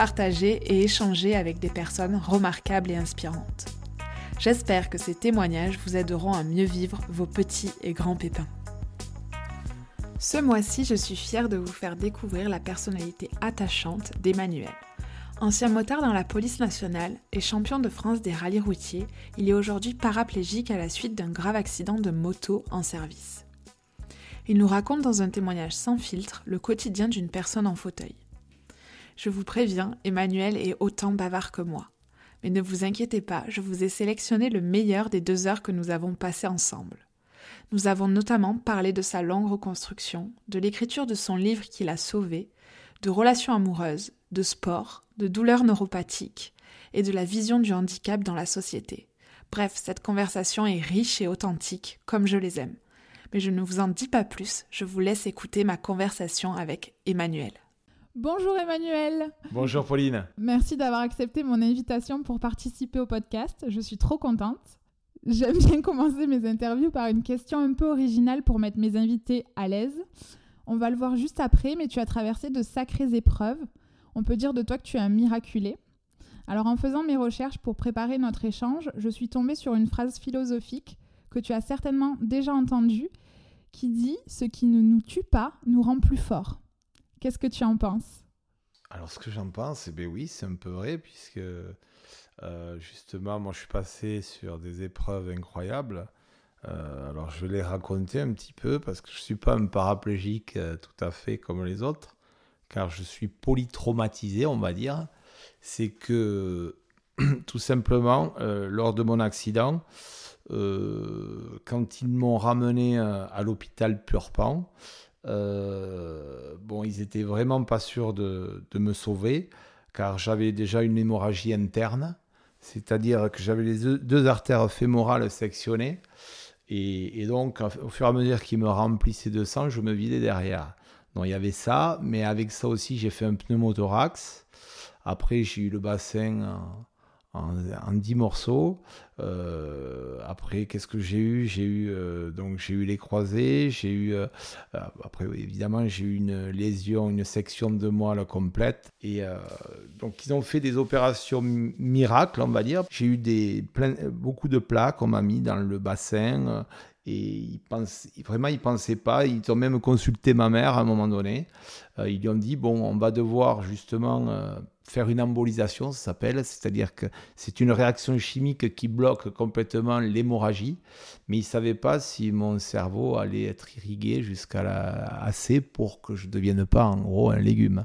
partager et échanger avec des personnes remarquables et inspirantes. J'espère que ces témoignages vous aideront à mieux vivre vos petits et grands pépins. Ce mois-ci, je suis fière de vous faire découvrir la personnalité attachante d'Emmanuel. Ancien motard dans la police nationale et champion de France des rallyes routiers, il est aujourd'hui paraplégique à la suite d'un grave accident de moto en service. Il nous raconte dans un témoignage sans filtre le quotidien d'une personne en fauteuil. Je vous préviens, Emmanuel est autant bavard que moi. Mais ne vous inquiétez pas, je vous ai sélectionné le meilleur des deux heures que nous avons passées ensemble. Nous avons notamment parlé de sa longue reconstruction, de l'écriture de son livre qui l'a sauvé, de relations amoureuses, de sport, de douleurs neuropathiques et de la vision du handicap dans la société. Bref, cette conversation est riche et authentique, comme je les aime. Mais je ne vous en dis pas plus, je vous laisse écouter ma conversation avec Emmanuel. Bonjour Emmanuel. Bonjour Pauline. Merci d'avoir accepté mon invitation pour participer au podcast. Je suis trop contente. J'aime bien commencer mes interviews par une question un peu originale pour mettre mes invités à l'aise. On va le voir juste après, mais tu as traversé de sacrées épreuves. On peut dire de toi que tu es un miraculé. Alors en faisant mes recherches pour préparer notre échange, je suis tombée sur une phrase philosophique que tu as certainement déjà entendue qui dit ⁇ Ce qui ne nous tue pas nous rend plus forts ⁇ Qu'est-ce que tu en penses? Alors, ce que j'en pense, eh bien oui, c'est un peu vrai, puisque euh, justement, moi, je suis passé sur des épreuves incroyables. Euh, alors, je vais les raconter un petit peu, parce que je ne suis pas un paraplégique euh, tout à fait comme les autres, car je suis polytraumatisé, on va dire. C'est que, tout simplement, lors de mon accident, quand ils m'ont ramené à l'hôpital Purpan, euh, bon, ils étaient vraiment pas sûrs de, me sauver, car j'avais déjà une hémorragie interne, c'est-à-dire que j'avais les deux, artères fémorales sectionnées, et, donc au fur et à mesure qu'ils me remplissaient de sang, je me vidais derrière. Donc il y avait ça, mais avec ça aussi, j'ai fait un pneumothorax. Après, j'ai eu le bassin en, en 10 morceaux. Euh, après, qu'est-ce que j'ai eu? J'ai eu euh, eu les croisés, j'ai eu euh, après évidemment j'ai eu une lésion, une section de moelle complète et donc ils ont fait des opérations miracles, on va dire. J'ai eu des plein, beaucoup de plaques qu'on m'a mis dans le bassin et ils pensent, vraiment, ils ne pensaient pas. Ils ont même consulté ma mère à un moment donné. ils lui ont dit bon, on va devoir justement faire une embolisation, ça s'appelle, c'est-à-dire que c'est une réaction chimique qui bloque complètement l'hémorragie, mais ils ne savaient pas si mon cerveau allait être irrigué jusqu'à la... assez pour que je ne devienne pas en gros un légume.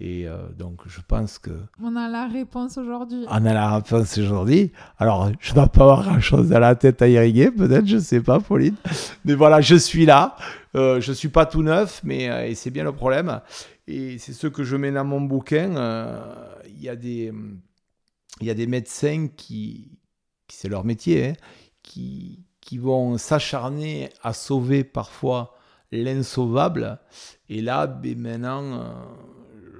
Et euh, donc, je pense que. On a la réponse aujourd'hui. On a la réponse aujourd'hui. Alors, je ne dois pas avoir grand-chose à la tête à irriguer, peut-être, je ne sais pas, Pauline. Mais voilà, je suis là. Euh, je ne suis pas tout neuf, mais euh, et c'est bien le problème. Et c'est ce que je mets dans mon bouquin. Il y, a des, y a des médecins qui, c'est leur métier, hein, qui, vont s'acharner à sauver parfois l'insauvable. Et là, ben, maintenant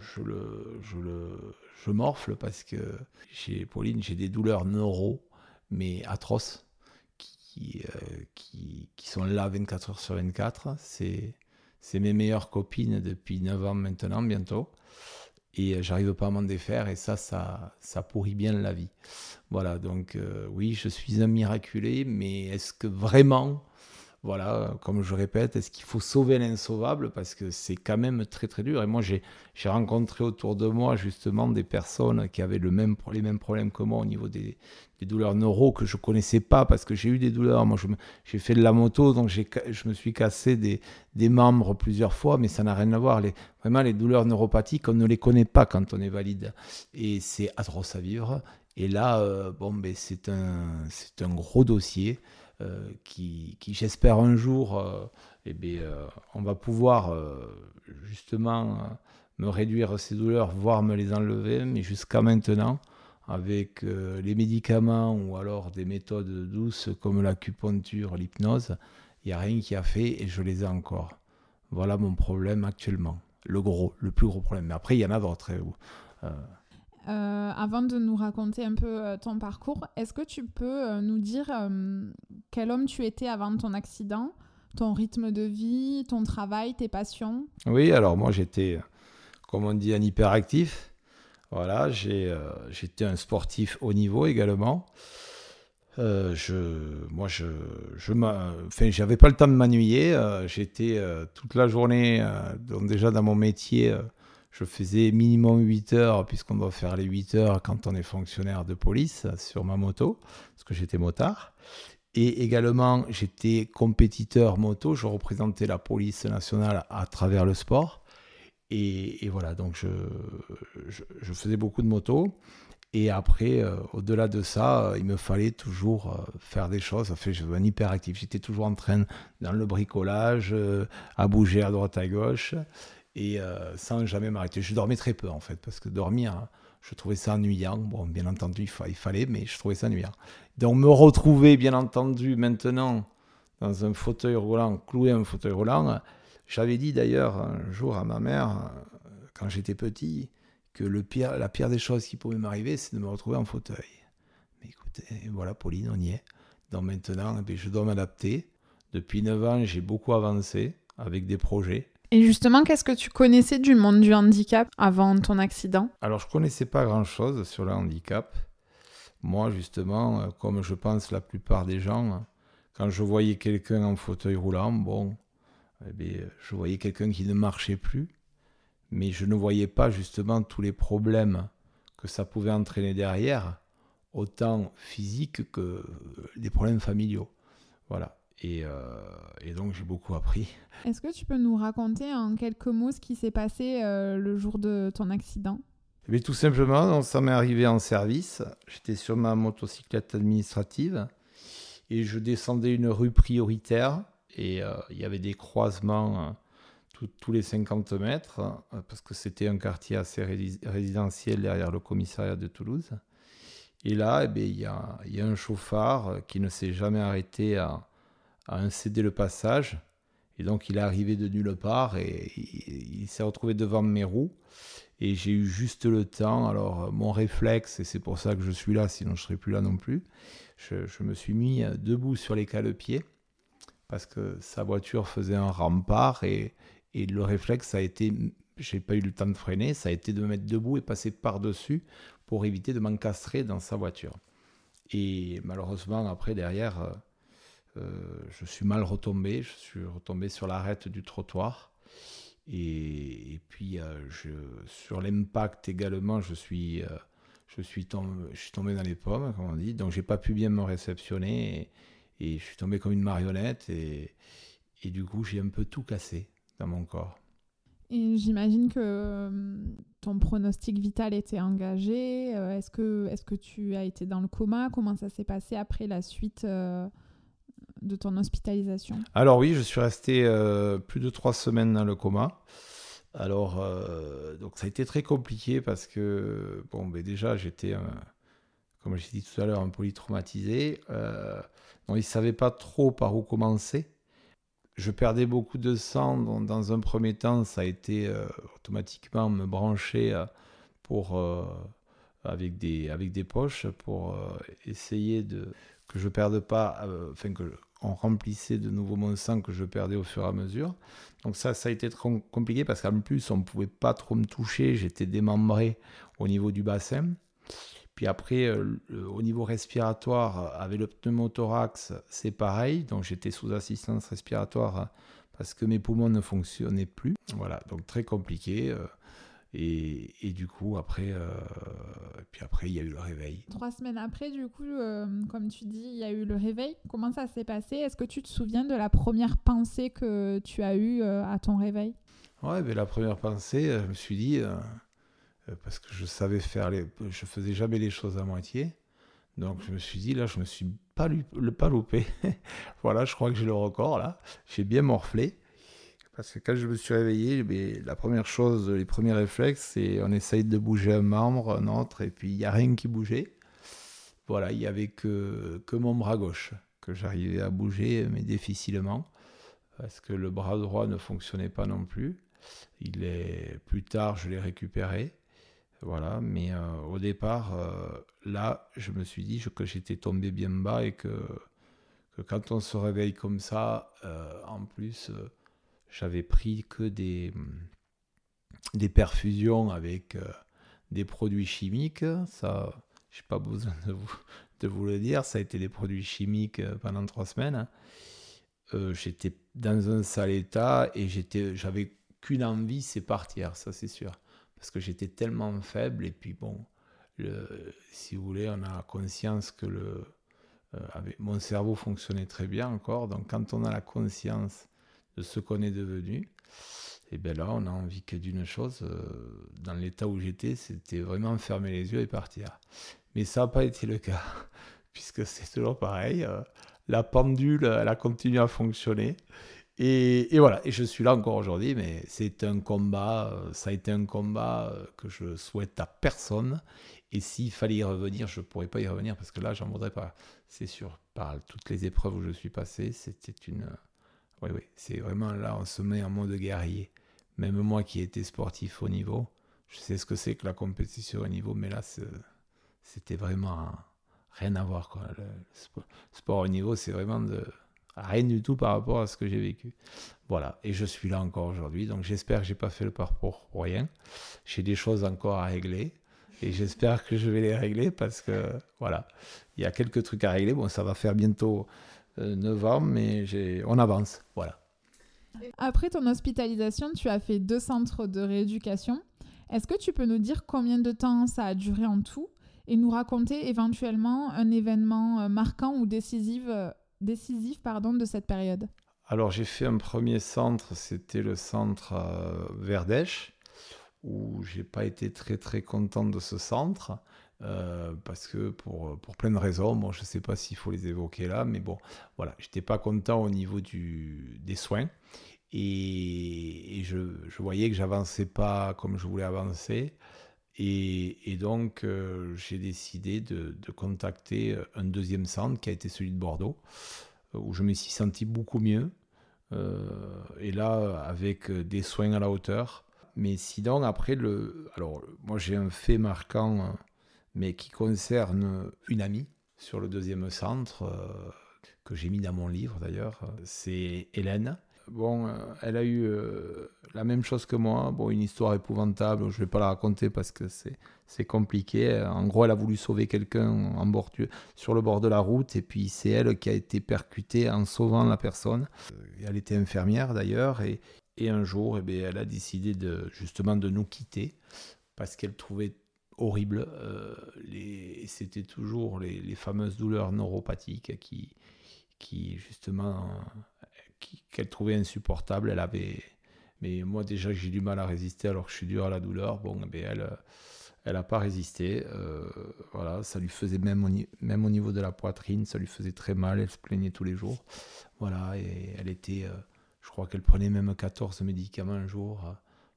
je le, je le, je morfle parce que chez Pauline, j'ai des douleurs neuro, mais atroces, qui, euh, qui, sont là 24 heures sur 24. C'est, c'est mes meilleures copines depuis 9 ans maintenant, bientôt. Et euh, j'arrive pas à m'en défaire, et ça, ça, ça pourrit bien la vie. Voilà, donc euh, oui, je suis un miraculé, mais est-ce que vraiment voilà, comme je répète, est-ce qu'il faut sauver l'insauvable Parce que c'est quand même très très dur. Et moi, j'ai rencontré autour de moi justement des personnes qui avaient le même, les mêmes problèmes que moi au niveau des, douleurs neuro que je connaissais pas parce que j'ai eu des douleurs. Moi, j'ai fait de la moto, donc je me suis cassé des, des membres plusieurs fois, mais ça n'a rien à voir. Vraiment, les douleurs neuropathiques, on ne les connaît pas quand on est valide. Et c'est atroce à vivre. Et là, euh, bon, ben, c'est un, un gros dossier. Euh, qui, j'espère un jour, euh, eh bien, euh, on va pouvoir justement me réduire ces douleurs, voire me les enlever. Mais jusqu'à maintenant, avec les médicaments ou alors des méthodes douces comme l'acupuncture, l'hypnose, il n'y a rien qui a fait et je les ai encore. Voilà mon problème actuellement. Le gros, le plus gros problème. Mais après, il y en a d'autres. Hein, euh, avant de nous raconter un peu euh, ton parcours, est-ce que tu peux euh, nous dire quel homme tu étais avant ton accident, ton rythme de vie, ton travail, tes passions? Oui, alors moi j'étais, comme on dit, un hyperactif. Voilà, j'étais un sportif haut niveau également. je, moi, je, je enfin, j'avais pas le temps de m'ennuyer. j'étais toute la journée, déjà dans mon métier, je faisais minimum 8 heures, puisqu'on doit faire les 8 heures quand on est fonctionnaire de police sur ma moto, parce que j'étais motard. Et également, j'étais compétiteur moto, je représentais la police nationale à travers le sport. Et, voilà, donc je, je, faisais beaucoup de moto. Et après, euh, au-delà de ça, il me fallait toujours euh, faire des choses. Enfin, je un hyperactif. J'étais toujours en train, dans le bricolage, euh, à bouger à droite à gauche et euh, sans jamais m'arrêter. Je dormais très peu en fait, parce que dormir, hein, je trouvais ça ennuyant. Bon, bien entendu, il, fallait, mais je trouvais ça ennuyant. Donc me retrouver, bien entendu, maintenant dans un fauteuil roulant, cloué à un fauteuil roulant, j'avais dit d'ailleurs un jour à ma mère, quand j'étais petit, que le pire, la pire des choses qui pouvaient m'arriver, c'est de me retrouver en fauteuil. Mais écoutez, voilà, Pauline, on y est. Donc maintenant, eh je dois m'adapter. Depuis 9 ans, j'ai beaucoup avancé avec des projets. Et justement, qu'est-ce que tu connaissais du monde du handicap avant ton accident? Alors, je connaissais pas grand-chose sur le handicap. Moi, justement, euh, comme je pense la plupart des gens, hein, quand je voyais quelqu'un en fauteuil roulant, bon, eh je voyais quelqu'un qui ne marchait plus, mais je ne voyais pas justement tous les problèmes que ça pouvait entraîner derrière, autant physiques que euh, des problèmes familiaux. Voilà. Euh, et, donc j'ai beaucoup appris. Est-ce que tu peux nous raconter en quelques mots ce qui s'est passé euh, le jour de ton accident? Mais eh Tout simplement, ça m'est arrivé en service. J'étais sur ma motocyclette administrative et je descendais une rue prioritaire et euh, il y avait des croisements tous les 50 mètres parce que c'était un quartier assez résidentiel derrière le commissariat de Toulouse. Et là, eh il y, a, y, a un chauffard qui ne s'est jamais arrêté à, a incédé le passage. Et donc il est arrivé de nulle part et il, s'est retrouvé devant mes roues. Et j'ai eu juste le temps. Alors mon réflexe, et c'est pour ça que je suis là, sinon je ne serais plus là non plus, je, me suis mis debout sur les cale-pieds parce que sa voiture faisait un rempart et, et le réflexe a été, j'ai pas eu le temps de freiner, ça a été de me mettre debout et passer par-dessus pour éviter de m'encastrer dans sa voiture. Et malheureusement, après, derrière, euh, je suis mal retombé, je suis retombé sur l'arête du trottoir. Et, puis euh, sur l'impact également, je suis, euh, je, suis tombé, dans les pommes, comme on dit. Donc j'ai pas pu bien me réceptionner et, et je suis tombé comme une marionnette. Et, et du coup, j'ai un peu tout cassé dans mon corps. Et j'imagine que ton pronostic vital était engagé. Est-ce que, est que tu as été dans le coma? Comment ça s'est passé après la suite de ton hospitalisation Alors oui, je suis resté euh, plus de trois semaines dans le coma. Alors, euh, donc ça a été très compliqué parce que, bon, déjà, j'étais, comme j'ai dit tout à l'heure, un polytraumatisé. Euh, donc, ils ne savaient pas trop par où commencer. Je perdais beaucoup de sang. Dans un premier temps, ça a été automatiquement me brancher pour, avec, des, avec des poches pour essayer de que je perde pas, enfin que on remplissait de nouveau mon sang que je perdais au fur et à mesure. Donc ça, ça a été trop compliqué parce qu'en plus, on ne pouvait pas trop me toucher, j'étais démembré au niveau du bassin. Puis après, euh, au niveau respiratoire, avec le pneumothorax, c'est pareil. Donc j'étais sous assistance respiratoire parce que mes poumons ne fonctionnaient plus. Voilà, donc très compliqué. Et, et, du coup, après, euh, puis après, il y a eu le réveil. Trois semaines après, du coup, euh, comme tu dis, il y a eu le réveil. Comment ça s'est passé? Est-ce que tu te souviens de la première pensée que tu as eue euh, à ton réveil? Ouais, mais la première pensée, je me suis dit, parce que je savais faire les, je faisais jamais les choses à moitié. Donc je me suis dit, là, je me suis pas, pas loupé. voilà, je crois que j'ai le record là. J'ai bien morflé Parce que quand je me suis réveillé, mais la première chose, les premiers réflexes, c'est on essaye de bouger un membre, un autre, et puis il n'y a rien qui bougeait. Voilà, il n'y avait que, que mon bras gauche que j'arrivais à bouger, mais difficilement, parce que le bras droit ne fonctionnait pas non plus. Il est plus tard, je l'ai récupéré. Voilà, mais euh, au départ, euh, là, je me suis dit que j'étais tombé bien bas et que, quand on se réveille comme ça, euh, en plus, j'avais pris que des, des perfusions avec des produits chimiques. Ça, je n'ai pas besoin de vous, de vous le dire, ça a été des produits chimiques pendant trois semaines. j'étais dans un sale état et j'étais, j'avais qu'une envie, c'est partir, ça c'est sûr parce que j'étais tellement faible. Et puis bon, si vous voulez, on a conscience que le, euh, mon cerveau fonctionnait très bien encore. Donc quand on a la conscience de ce qu'on est devenu, et bien là, on a envie que d'une chose, euh, dans l'état où j'étais, c'était vraiment fermer les yeux et partir. Mais ça n'a pas été le cas, puisque c'est toujours pareil. Euh, la pendule, elle a continué à fonctionner. Et, voilà, et je suis là encore aujourd'hui, mais c'est un combat, euh, ça a été un combat euh, que je souhaite à personne. Et s'il fallait y revenir, je ne pourrais pas y revenir parce que là, j'en voudrais pas. C'est sûr, par toutes les épreuves où je suis passé, c'était une. Oui, oui, c'est vraiment là, on se met en mode guerrier. Même moi qui étais sportif au niveau, je sais ce que c'est que la compétition au niveau, mais là, c'était vraiment rien à voir. Quoi. Le sport au niveau, c'est vraiment de Rien du tout par rapport à ce que j'ai vécu. Voilà, et je suis là encore aujourd'hui, donc j'espère que j'ai pas fait le parcours pour rien. J'ai des choses encore à régler, et j'espère que je vais les régler parce que, voilà, il y a quelques trucs à régler. Bon, ça va faire bientôt euh, 9 ans, mais on avance, voilà. Après ton hospitalisation, tu as fait deux centres de rééducation. Est-ce que tu peux nous dire combien de temps ça a duré en tout et nous raconter éventuellement un événement euh, marquant ou décisif euh, décisif pardon, de cette période? Alors j'ai fait un premier centre, c'était le centre Verdèche, où j'ai pas été très très content de ce centre. Euh, parce que pour, pour plein de raisons, bon, je ne sais pas s'il faut les évoquer là, mais bon, voilà, j'étais pas content au niveau du, des soins et, je, je, voyais que j'avançais pas comme je voulais avancer. Et, donc, euh, j'ai décidé de, contacter euh, un deuxième centre qui a été celui de Bordeaux, euh, où je me suis senti beaucoup mieux. et là, avec des soins à la hauteur. Mais sinon, après, le, alors, moi j'ai un fait marquant, mais qui concerne une amie sur le deuxième centre, que j'ai mis dans mon livre d'ailleurs. C'est Hélène Bon, euh, elle a eu euh, la même chose que moi. Bon, une histoire épouvantable. Je ne vais pas la raconter parce que c'est compliqué. En gros, elle a voulu sauver quelqu'un sur le bord de la route et puis c'est elle qui a été percutée en sauvant la personne. Euh, elle était infirmière d'ailleurs et, et, un jour, eh bien, elle a décidé de, justement de nous quitter parce qu'elle trouvait horrible. C'était toujours les, fameuses douleurs neuropathiques qui, justement qu'elle trouvait insupportable. Elle avait, mais moi déjà j'ai du mal à résister alors que je suis dur à la douleur. Bon, mais elle, elle n'a pas résisté. Euh, voilà, ça lui faisait même au, niveau de la poitrine, ça lui faisait très mal. Elle se plaignait tous les jours. Voilà, et elle était, euh, je crois qu'elle prenait même 14 médicaments un jour euh,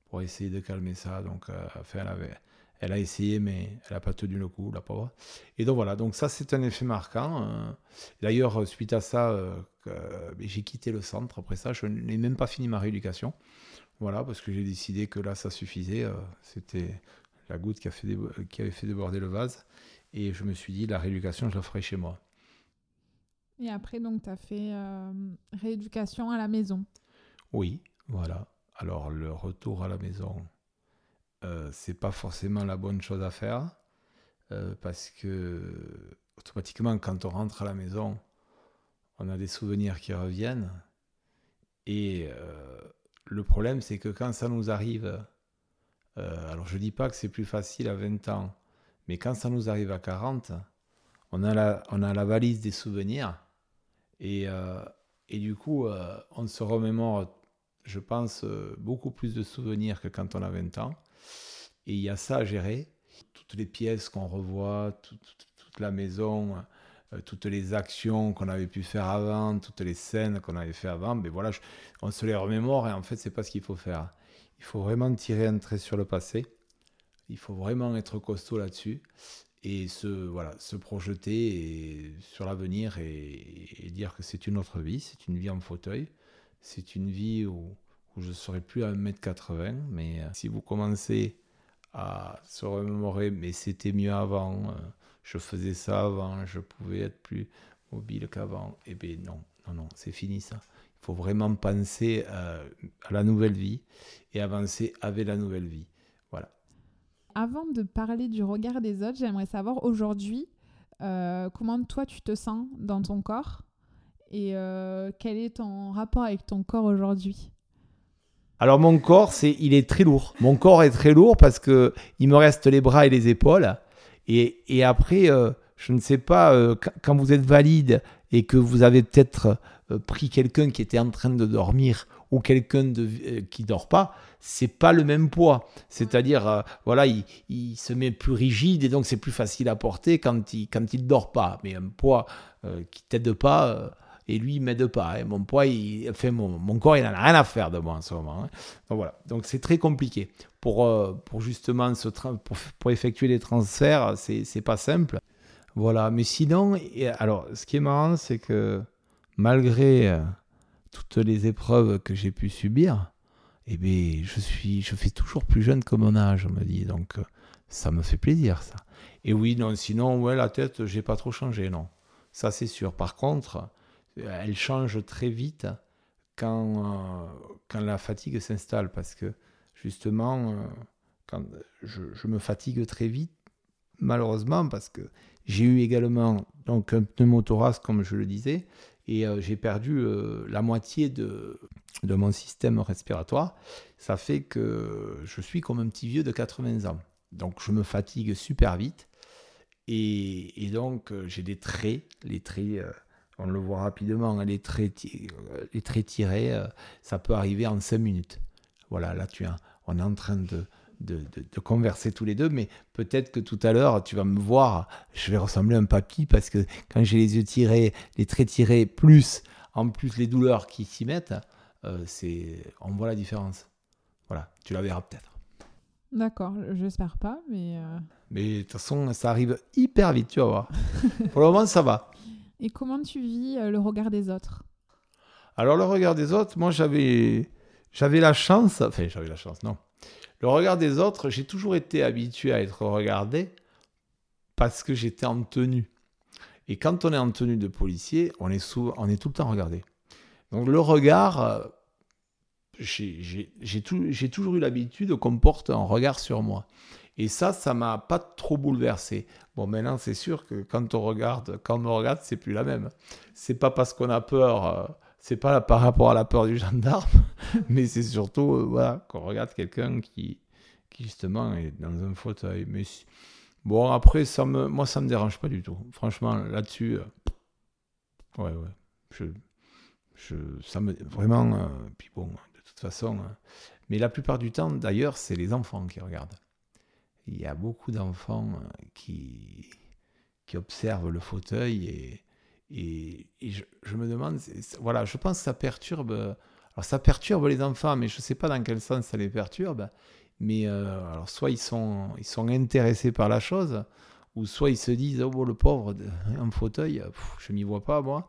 pour essayer de calmer ça. Donc, enfin, elle avait elle a essayé, mais elle n'a pas tenu le coup, la pauvre. Et donc voilà, donc ça c'est un effet marquant. Euh. D'ailleurs, suite à ça, euh, j'ai quitté le centre. Après ça, je n'ai même pas fini ma rééducation. Voilà, parce que j'ai décidé que là, ça suffisait. Euh, c'était la goutte qui, a fait qui avait fait déborder le vase. Et je me suis dit, la rééducation, je la ferai chez moi. Et après, donc, tu as fait rééducation à la maison Oui, voilà. Alors, le retour à la maison, euh, c'est pas forcément la bonne chose à faire euh, parce que automatiquement quand on rentre à la maison on a des souvenirs qui reviennent. Et euh, le problème c'est que quand ça nous arrive alors je dis pas que c'est plus facile à 20 ans mais quand ça nous arrive à 40 on a la, on a la valise des souvenirs. Et, et du coup on se remémore je pense beaucoup plus de souvenirs que quand on a 20 ans et il y a ça à gérer. Toutes les pièces qu'on revoit, toute, la maison, toutes les actions qu'on avait pu faire avant, toutes les scènes qu'on avait fait avant, mais voilà, on se les remémore et en fait, c'est pas ce qu'il faut faire. Il faut vraiment tirer un trait sur le passé. Il faut vraiment être costaud là-dessus et se, voilà, se projeter sur l'avenir et, dire que c'est une autre vie, c'est une vie en fauteuil, c'est une vie où, où je serai plus à 1m80, mais euh, si vous commencez à se remémorer, mais c'était mieux avant, euh, je faisais ça avant, je pouvais être plus mobile qu'avant, eh bien non, non, non, c'est fini ça. Il faut vraiment penser euh, à la nouvelle vie et avancer avec la nouvelle vie. Voilà. Avant de parler du regard des autres, j'aimerais savoir aujourd'hui euh, comment toi tu te sens dans ton corps et quel est ton rapport avec ton corps aujourd'hui? Alors mon corps, c'est, il est très lourd. Mon corps est très lourd parce que il me reste les bras et les épaules. Et, après, euh, je ne sais pas, quand vous êtes valide et que vous avez peut-être pris quelqu'un qui était en train de dormir ou quelqu'un de, euh, qui dort pas, c'est pas le même poids. C'est-à-dire, euh, voilà, il, se met plus rigide et donc c'est plus facile à porter quand il quand il dort pas. Mais un poids euh, qui t'aide pas et lui il m'aide pas. Hein. Mon poids, il, fait mon, mon, corps, il n'en a rien à faire de moi en ce moment. Hein. Donc voilà, donc c'est très compliqué pour pour justement pour, effectuer les transferts, c'est pas simple. Voilà, mais sinon, alors ce qui est marrant, c'est que malgré toutes les épreuves que j'ai pu subir, eh bien, je suis, je fais toujours plus jeune que mon âge, on me dit. Donc, euh, ça me fait plaisir, ça. Et oui, non, sinon, ouais, la tête, j'ai pas trop changé, non. Ça, c'est sûr. Par contre, elle change très vite quand, euh, quand la fatigue s'installe, parce que justement, euh, quand je, me fatigue très vite, malheureusement, parce que j'ai eu également donc un pneumothorax, comme je le disais, et euh, j'ai perdu euh, la moitié de, de mon système respiratoire. Ça fait que je suis comme un petit vieux de 80 ans. Donc je me fatigue super vite. Et, et donc euh, j'ai des traits, les traits, on le voit rapidement, les traits, les traits tirés, ça peut arriver en 5 minutes. Voilà, là tu es, on est en train de, de, converser tous les deux, mais peut-être que tout à l'heure, tu vas me voir, je vais ressembler à un papy parce que quand j'ai les yeux tirés, les traits tirés, plus en plus les douleurs qui s'y mettent, euh, c'est on voit la différence. Voilà, tu la verras peut-être. D'accord, j'espère pas, mais. Euh, mais de toute façon, ça arrive hyper vite, tu vas voir. Pour le moment, ça va. Et comment tu vis euh, le regard des autres? Alors, le regard des autres, moi, j'avais. J'avais la chance, enfin j'avais la chance, non. Le regard des autres, j'ai toujours été habitué à être regardé parce que j'étais en tenue. Et quand on est en tenue de policier, on est, sous, on est tout le temps regardé. Donc le regard, euh, j'ai toujours eu l'habitude qu'on porte un regard sur moi. Et ça, ça m'a pas trop bouleversé. Bon, maintenant, c'est sûr que quand on regarde, quand on regarde, c'est plus la même. C'est pas parce qu'on a peur, euh, c'est pas par rapport à la peur du gendarme, mais c'est surtout euh, voilà, qu'on regarde quelqu'un qui, justement est dans un fauteuil. Mais bon, après, ça me, moi, ça me dérange pas du tout. Franchement, là-dessus, euh, ouais, ouais, je, je, ça me vraiment. Euh, puis bon, de toute façon, mais la plupart du temps, d'ailleurs, c'est les enfants qui regardent. Il y a beaucoup d'enfants qui, qui observent le fauteuil et et, je, me demande, voilà, je pense que ça perturbe. Ça perturbe les enfants, mais je ne sais pas dans quel sens ça les perturbe. Mais euh, alors soit ils sont, ils sont intéressés par la chose, ou soit ils se disent oh le pauvre un fauteuil, je m'y vois pas moi.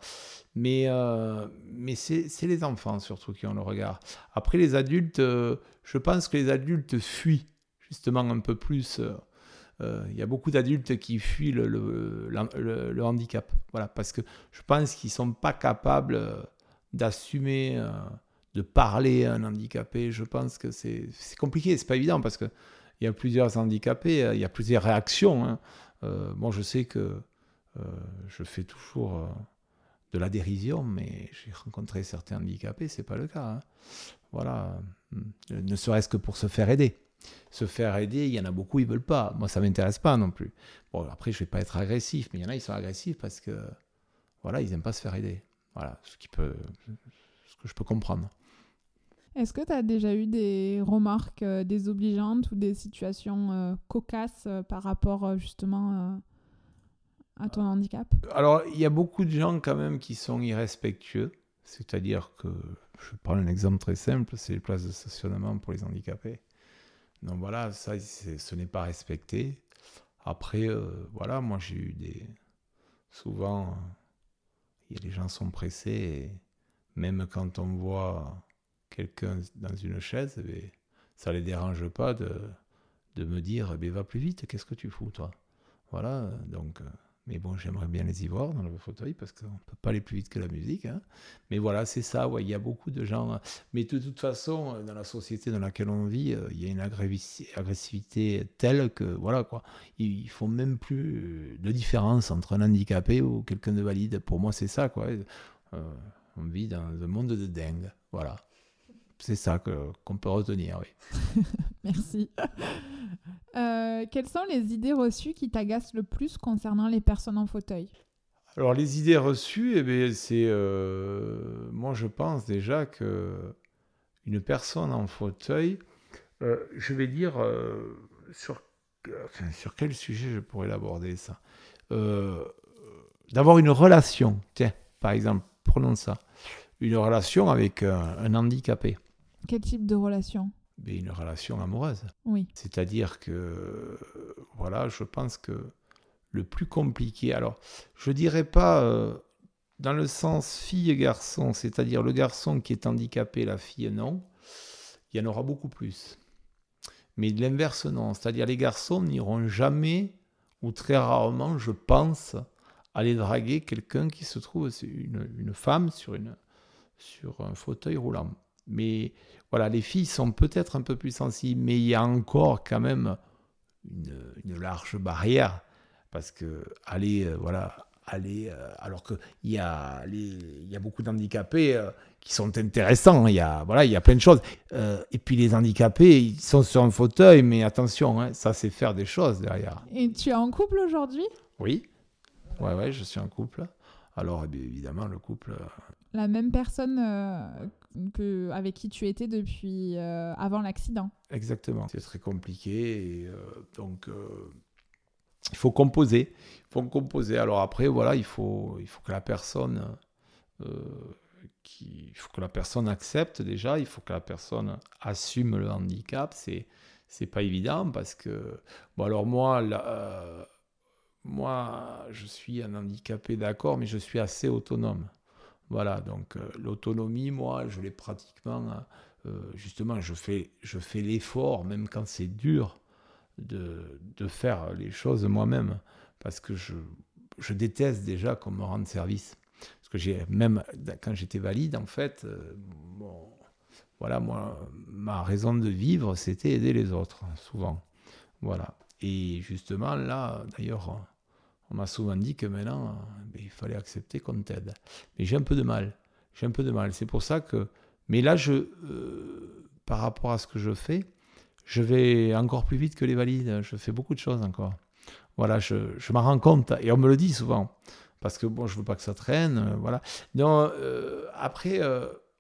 Mais euh, mais c'est les enfants surtout qui ont le regard. Après les adultes, euh, je pense que les adultes fuient justement un peu plus euh, il y a beaucoup d'adultes qui fuient le, handicap. Voilà, parce que je pense qu'ils ne sont pas capables euh, d'assumer, euh, de parler à un handicapé. Je pense que c'est compliqué, c'est pas évident parce qu'il y a plusieurs handicapés, il y a plusieurs réactions. Hein. bon, je sais que je fais toujours de la dérision, mais j'ai rencontré certains handicapés, c'est pas le cas. Hein. Voilà, ne serait-ce que pour se faire aider se faire aider, il y en a beaucoup, ils veulent pas. Moi, ça m'intéresse pas non plus. Bon, après, je vais pas être agressif, mais il y en a, ils sont agressifs parce que, voilà, ils n'aiment pas se faire aider. Voilà, ce qui peut, ce que je peux comprendre. Est-ce que tu as déjà eu des remarques euh, désobligeantes ou des situations euh, cocasses euh, par rapport justement à ton handicap? Alors, il y a beaucoup de gens quand même qui sont irrespectueux. C'est-à-dire que, je prends un exemple très simple, c'est les places de stationnement pour les handicapés. Donc voilà, ça, ce n'est pas respecté. Après, euh, voilà, moi j'ai eu des... Souvent, les gens sont pressés et même quand on voit quelqu'un dans une chaise, eh ça les dérange pas de, me dire, eh va plus vite, qu'est-ce que tu fous toi? Voilà, donc... Euh, mais bon, j'aimerais bien les y voir dans le fauteuil parce qu'on ne peut pas aller plus vite que la musique. Hein. Mais voilà, c'est ça. Ouais, il y a beaucoup de gens. Mais de toute façon, dans la société dans laquelle on vit, euh, il y a une agressivité telle que, voilà, quoi. Il ne faut même plus de différence entre un handicapé ou quelqu'un de valide. Pour moi, c'est ça, quoi. Euh, on vit dans un monde de dingue. Voilà. C'est ça qu'on peut retenir, oui. Merci. Euh, quelles sont les idées reçues qui t'agacent le plus concernant les personnes en fauteuil? Alors les idées reçues, eh c'est euh, moi je pense déjà que une personne en fauteuil, euh, je vais dire sur sur quel sujet je pourrais l'aborder ça? D'avoir une relation, tiens, par exemple, prenons ça, une relation avec un handicapé. Quel type de relation? Une relation amoureuse. Oui. C'est-à-dire que, voilà, je pense que le plus compliqué, alors, je dirais pas euh, dans le sens fille et garçon, c'est-à-dire le garçon qui est handicapé, la fille non, il y en aura beaucoup plus. Mais l'inverse, non. C'est-à-dire les garçons n'iront jamais, ou très rarement, je pense, aller draguer quelqu'un qui se trouve, une, une femme sur, une, sur un fauteuil roulant. Mais voilà, les filles sont peut-être un peu plus sensibles, mais il y a encore quand même une, large barrière. Parce que aller, euh, voilà, aller, euh, alors qu'il y, a y a beaucoup d'handicapés euh, qui sont intéressants, il y, a, voilà, il y a plein de choses. et puis les handicapés, ils sont sur un fauteuil, mais attention, hein, ça c'est faire des choses derrière. Et tu es en couple aujourd'hui? Oui, ouais, ouais, je suis en couple. Alors eh évidemment, le couple... La même personne avec qui tu étais depuis euh, avant l'accident. Exactement. C'est très compliqué. Euh, donc, euh, il faut composer. Il faut composer. Alors après, voilà, il faut, il que la personne... Il faut que la personne accepte déjà, il faut que la personne assume le handicap. C'est c'est pas évident parce que bon alors moi moi je suis un handicapé d'accord, mais je suis assez autonome. Voilà, donc euh, l'autonomie, moi, je l'ai pratiquement, euh, euh, justement, je fais, je fais l'effort, même quand c'est dur, de, de, faire les choses moi-même, parce que je, je, déteste déjà qu'on me rende service. Parce que j'ai, même quand j'étais valide, en fait, bon, voilà, moi, ma raison de vivre, c'était aider les autres, souvent. Voilà. Et justement, là, d'ailleurs, on m'a souvent dit que maintenant, ben, il fallait accepter qu'on t'aide. Mais j'ai un peu de mal. J'ai un peu de mal. C'est pour ça que. Mais là, je, euh, par rapport à ce que je fais, je vais encore plus vite que les valides. Je fais beaucoup de choses encore. Voilà, je, je m'en rends compte. Et on me le dit souvent. Parce que bon, je veux pas que ça traîne. Euh, voilà. Donc, euh, après,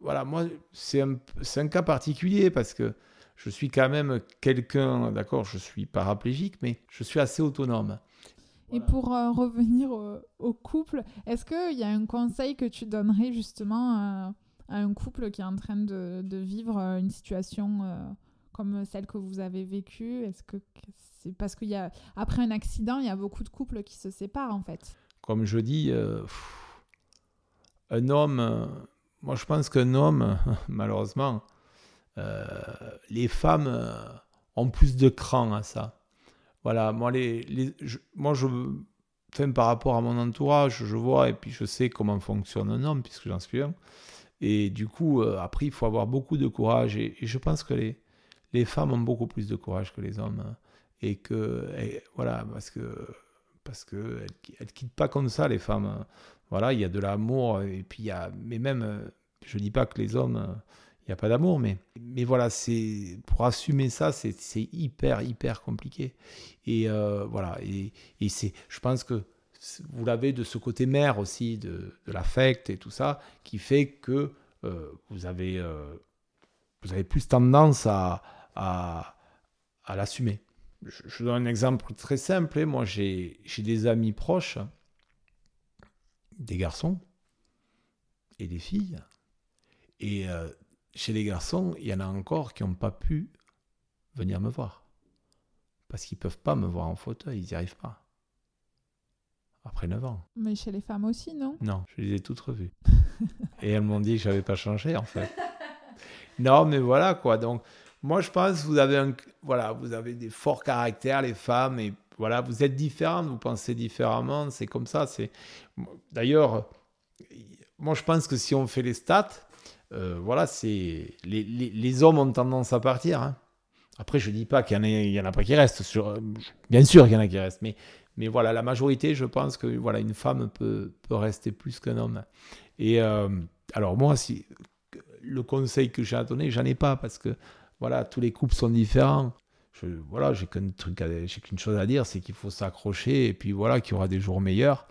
voilà, moi, c'est un, un cas particulier parce que je suis quand même quelqu'un, d'accord, je suis paraplégique, mais je suis assez autonome. Et pour euh, revenir au, couple, est-ce qu'il y a un conseil que tu donnerais justement à, un couple qui est en train de, vivre euh, une situation euh, comme celle que vous avez vécue? Est-ce que c'est parce qu'il y a après un accident, il y a beaucoup de couples qui se séparent en fait. Comme je dis, un homme, moi je pense qu'un homme, malheureusement, les femmes ont plus de cran à ça voilà, moi, les, je, moi je, par rapport à mon entourage, je vois et puis je sais comment fonctionne un homme, puisque j'en suis un. Et du coup, euh, après, il faut avoir beaucoup de courage. Et, je pense que les, les femmes ont beaucoup plus de courage que les hommes. Hein. et que, voilà, parce que parce que elles, quittent pas comme ça les femmes. Hein. Voilà, il y a de l'amour et puis il y a, mais même, je dis pas que les hommes il n'y a pas d'amour, mais, mais voilà, c'est pour assumer ça, c'est hyper, hyper compliqué. Et euh, voilà, et, et c'est, je pense que vous l'avez de ce côté mère aussi, de, l'affect et tout ça, qui fait que euh, vous, avez, euh, vous avez plus tendance à, à, l'assumer. Je, donne un exemple très simple. Hein. Moi, j'ai des amis proches des garçons et des filles. Et chez les garçons, il y en a encore qui n'ont pas pu venir me voir. Parce qu'ils ne peuvent pas me voir en fauteuil, ils n'y arrivent pas. Après 9 ans. Mais chez les femmes aussi, non? Non, je les ai toutes revues. et elles m'ont dit que j'avais pas changé, en fait. non, mais voilà, quoi. Donc, moi, je pense que vous avez, un, voilà, vous avez des forts caractères, les femmes, et voilà, vous êtes différentes, vous pensez différemment, c'est comme ça. C'est D'ailleurs, moi, je pense que si on fait les stats, euh, voilà, c'est les, les, les, hommes ont tendance à partir. Hein. Après, je dis pas qu'il y, y, en a pas qui restent. Sur, bien sûr qu'il y en a qui restent, mais, mais voilà, la majorité, je pense que voilà, une femme peut, peut rester plus qu'un homme. Et euh, alors moi, si le conseil que j'ai à donner, j'en ai pas parce que voilà, tous les couples sont différents. Je, voilà, j'ai qu'une chose à dire, c'est qu'il faut s'accrocher et puis voilà, qu'il y aura des jours meilleurs.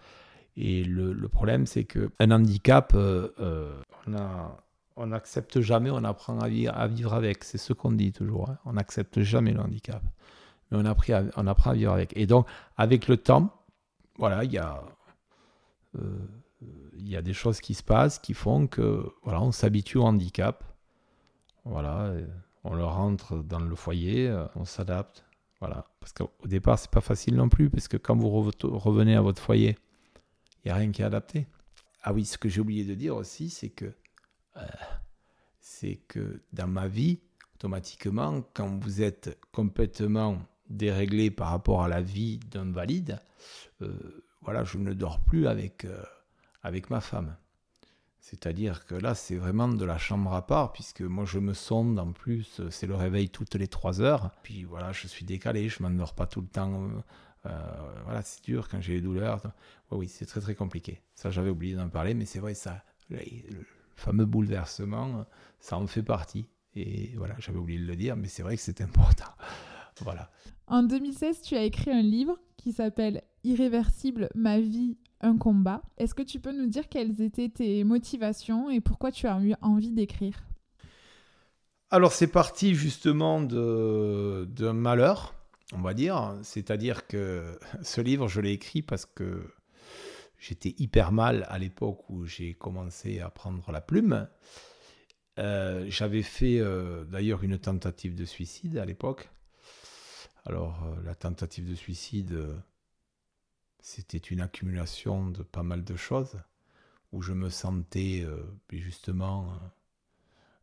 Et le, le problème, c'est que un handicap, euh, euh, on a on n'accepte jamais, on apprend à vivre, avec. C'est ce qu'on dit toujours. Hein. On n'accepte jamais le handicap. Mais on, apprend à vivre avec. Et donc, avec le temps, voilà, il y a, euh, y a des choses qui se passent qui font que, voilà, on s'habitue au handicap. Voilà, on le rentre dans le foyer, euh, on s'adapte. Voilà. Parce qu'au départ, c'est pas facile non plus, parce que quand vous revenez à votre foyer, il n'y a rien qui est adapté. Ah oui, ce que j'ai oublié de dire aussi, c'est que euh, c'est que dans ma vie, automatiquement, quand vous êtes complètement déréglé par rapport à la vie d'un valide, euh, voilà, je ne dors plus avec, euh, avec ma femme. C'est-à-dire que là, c'est vraiment de la chambre à part, puisque moi, je me sonde, en plus, c'est le réveil toutes les trois heures. Puis voilà, je suis décalé, je m'endors pas tout le temps. voilà, c'est dur quand j'ai les douleurs. oui, c'est très très compliqué. Ça, j'avais oublié d'en parler, mais c'est vrai, ça, fameux bouleversement, ça en fait partie. Et voilà, j'avais oublié de le dire, mais c'est vrai que c'est important. voilà. En 2016, tu as écrit un livre qui s'appelle Irréversible, ma vie, un combat. Est-ce que tu peux nous dire quelles étaient tes motivations et pourquoi tu as eu envie d'écrire? Alors c'est parti justement d'un malheur, on va dire. C'est-à-dire que ce livre, je l'ai écrit parce que J'étais hyper mal à l'époque où j'ai commencé à prendre la plume. Euh, j'avais fait euh, d'ailleurs une tentative de suicide à l'époque. Alors euh, la tentative de suicide, c'était une accumulation de pas mal de choses où je me sentais justement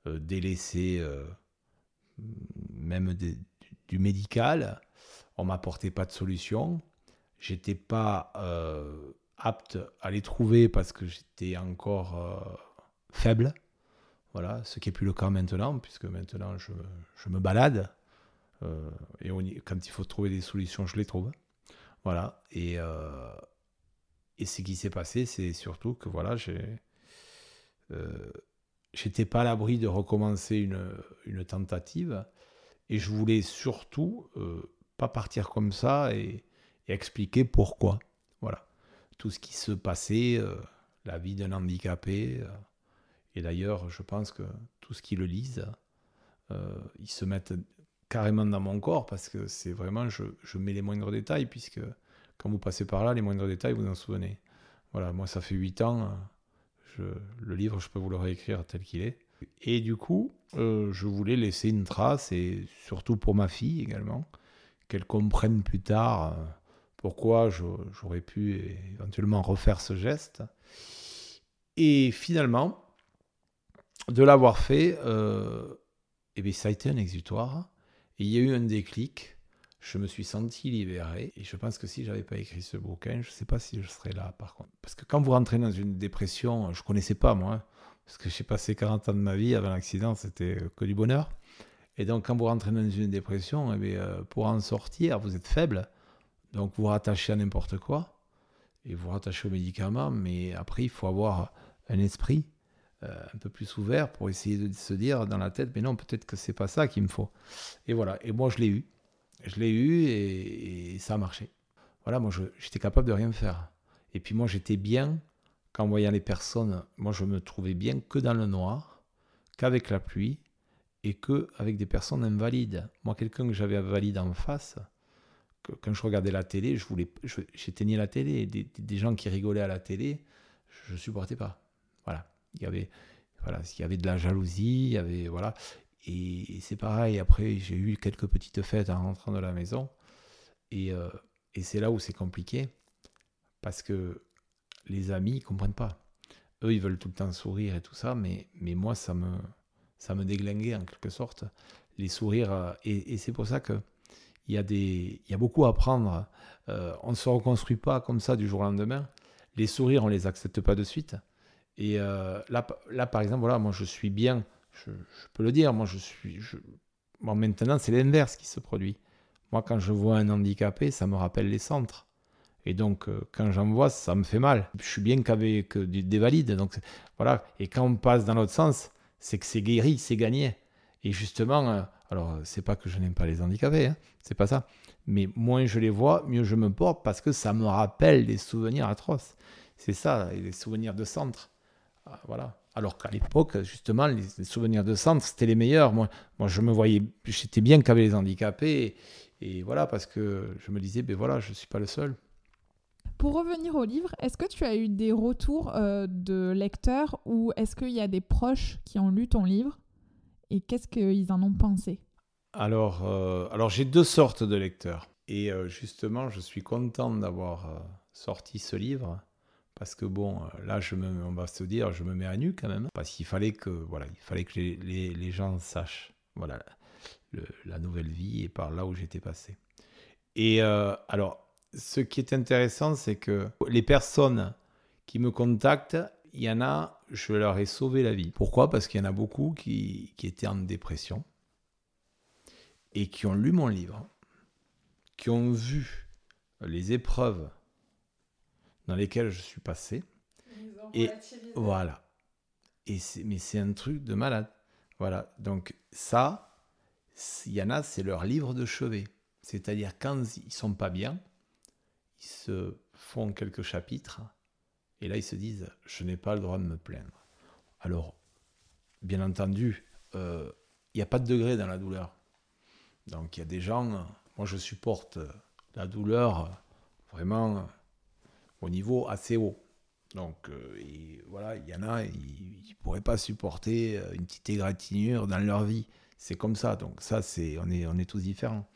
délaissé même du médical. On m'apportait pas de solution. J'étais pas apte à les trouver parce que j'étais encore euh, faible. Voilà, ce qui n'est plus le cas maintenant, puisque maintenant je, me balade. Euh, et quand il faut trouver des solutions, je les trouve. Voilà. Et, euh, et ce qui s'est passé, c'est surtout que voilà, j'ai. J'étais pas à l'abri de recommencer une, une, tentative. Et je voulais surtout pas partir comme ça et expliquer pourquoi. Tout ce qui se passait, euh, la vie d'un handicapé. Euh, et d'ailleurs, je pense que tout ce qui le lisent, euh, ils se mettent carrément dans mon corps parce que c'est vraiment, je, je, mets les moindres détails puisque quand vous passez par là, les moindres détails, vous en souvenez. Voilà, moi ça fait 8 ans, je, le livre, je peux vous le réécrire tel qu'il est. Et du coup, je voulais laisser une trace, et surtout pour ma fille également, qu'elle comprenne plus tard pourquoi j'aurais pu éventuellement refaire ce geste. Et finalement, de l'avoir fait, euh, eh bien, ça a été un exutoire. Il y a eu un déclic. Je me suis senti libéré. Et je pense que si j'avais pas écrit ce bouquin, je ne sais pas si je serais là par contre. Parce que quand vous rentrez dans une dépression, je ne connaissais pas moi. Parce que j'ai passé 40 ans de ma vie avant l'accident, c'était que du bonheur. Et donc quand vous rentrez dans une dépression, eh bien, euh, pour en sortir, vous êtes faible. Donc vous rattachez à n'importe quoi et vous rattachez aux médicaments, mais après il faut avoir un esprit euh, un peu plus ouvert pour essayer de se dire dans la tête, mais non, peut-être que c'est pas ça qu'il me faut. Et voilà. Et moi je l'ai eu, je l'ai eu et, ça a marché. Voilà, moi j'étais capable de rien faire. Et puis moi j'étais bien qu'en voyant les personnes, moi je me trouvais bien que dans le noir, qu'avec la pluie et que avec des personnes invalides. Moi quelqu'un que j'avais invalide en face quand je regardais la télé, je voulais, j'éteignais la télé. Des, gens qui rigolaient à la télé, je supportais pas. Voilà. Il y avait, voilà, il y avait de la jalousie, il y avait, voilà. Et, c'est pareil, après, j'ai eu quelques petites fêtes en rentrant de la maison. Et, euh, et c'est là où c'est compliqué. Parce que les amis, ils comprennent pas. Eux, ils veulent tout le temps sourire et tout ça, mais, mais moi, ça me, ça me déglinguait en quelque sorte. Les sourires. Et c'est pour ça que il y, a des, il y a beaucoup à apprendre. Euh, on ne se reconstruit pas comme ça du jour au lendemain. Les sourires, on les accepte pas de suite. Et euh, là, là, par exemple, voilà, moi, je suis bien. Je, peux le dire. Moi, je suis. Maintenant, c'est l'inverse qui se produit. Moi, quand je vois un handicapé, ça me rappelle les centres. Et donc, euh, quand j'en vois, ça me fait mal. Je suis bien qu'avec des valides. Donc, voilà. Et quand on passe dans l'autre sens, c'est que c'est guéri, c'est gagné. Et justement, alors, c'est pas que je n'aime pas les handicapés, hein, c'est pas ça. Mais moins je les vois, mieux je me porte parce que ça me rappelle des souvenirs atroces. C'est ça, les souvenirs de centre. Ah, voilà. Alors qu'à l'époque, justement, les, souvenirs de centre, c'était les meilleurs. Moi, moi, je me voyais, j'étais bien qu'avec les handicapés. Et, voilà, parce que je me disais, ben voilà, je ne suis pas le seul. Pour revenir au livre, est-ce que tu as eu des retours euh, de lecteurs ou est-ce qu'il y a des proches qui ont lu ton livre? Et qu'est-ce qu'ils en ont pensé? Alors, euh, alors j'ai deux sortes de lecteurs. Et euh, justement, je suis content d'avoir sorti ce livre parce que bon, là, je me, on va se dire, je me mets à nu quand même, parce qu'il fallait que, voilà, il fallait que les, les, gens sachent, voilà, la nouvelle vie et par là où j'étais passé. Et alors, ce qui est intéressant, c'est que les personnes qui me contactent, il y en a, je leur ai sauvé la vie. Pourquoi? Parce qu'il y en a beaucoup qui, étaient en dépression et qui ont lu mon livre, qui ont vu les épreuves dans lesquelles je suis passé. Et voilà. Et mais c'est un truc de malade. Voilà. Donc ça, il y en a, c'est leur livre de chevet. C'est-à-dire quand ils sont pas bien, ils se font quelques chapitres et là ils se disent je n'ai pas le droit de me plaindre. Alors, bien entendu, euh, il n'y a pas de degré dans la douleur. Donc il y a des gens, moi je supporte la douleur vraiment au niveau assez haut. Donc euh, voilà, il y en a, ils ne pourraient pas supporter une petite égratignure dans leur vie. C'est comme ça. Donc ça, c'est on est, on est tous différents.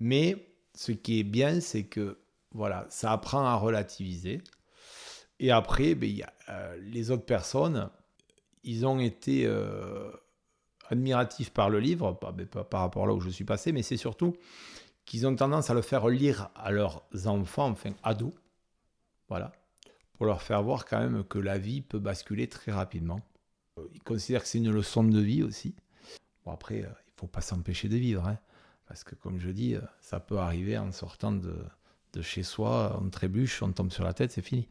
Mais ce qui est bien, c'est que voilà, ça apprend à relativiser. Et après, ben, y a, euh, les autres personnes, ils ont été euh, admiratifs par le livre, ben, pas, par rapport là où je suis passé, mais c'est surtout qu'ils ont tendance à le faire lire à leurs enfants, enfin ados, voilà, pour leur faire voir quand même que la vie peut basculer très rapidement. Euh, ils considèrent que c'est une leçon de vie aussi. Bon, après, il ne faut pas s'empêcher de vivre, hein, parce que comme je dis, ça peut arriver en sortant de, de chez soi, on trébuche, on tombe sur la tête, c'est fini.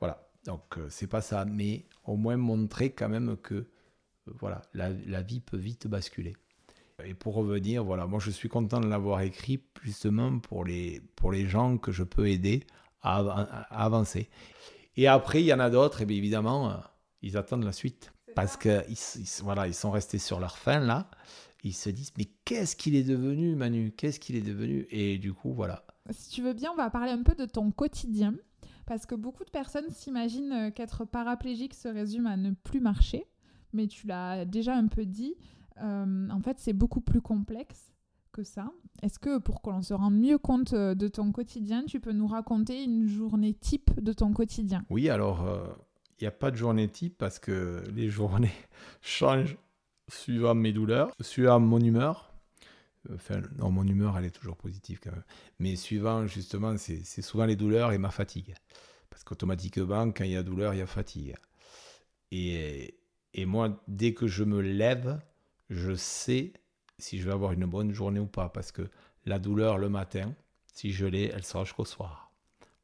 Voilà. Donc euh, c'est pas ça, mais au moins montrer quand même que euh, voilà, la, vie peut vite basculer. Et pour revenir, voilà, moi je suis content de l'avoir écrit justement pour les, pour les gens que je peux aider à, avancer. Et après, il y en a d'autres, et bien évidemment, euh, ils attendent la suite. Parce qu'ils voilà, ils sont restés sur leur fin là. Ils se disent, mais qu'est-ce qu'il est devenu, Manu? Qu'est-ce qu'il est devenu? Et du coup, voilà, si tu veux bien, on va parler un peu de ton quotidien. Parce que beaucoup de personnes s'imaginent euh, qu'être paraplégique se résume à ne plus marcher. Mais tu l'as déjà un peu dit. Euh, en fait, c'est beaucoup plus complexe que ça. Est-ce que pour qu'on se rende mieux compte euh, de ton quotidien, tu peux nous raconter une journée type de ton quotidien? Oui, alors, il n'y a pas de journée type parce que les journées changent suivant mes douleurs, suivant mon humeur Enfin, non, mon humeur, elle est toujours positive quand même. Mais suivant, justement, c'est souvent les douleurs et ma fatigue. Parce qu'automatiquement, quand il y a douleur, il y a fatigue. Et, et moi, dès que je me lève, je sais si je vais avoir une bonne journée ou pas. Parce que la douleur le matin, si je l'ai, elle sera jusqu'au soir.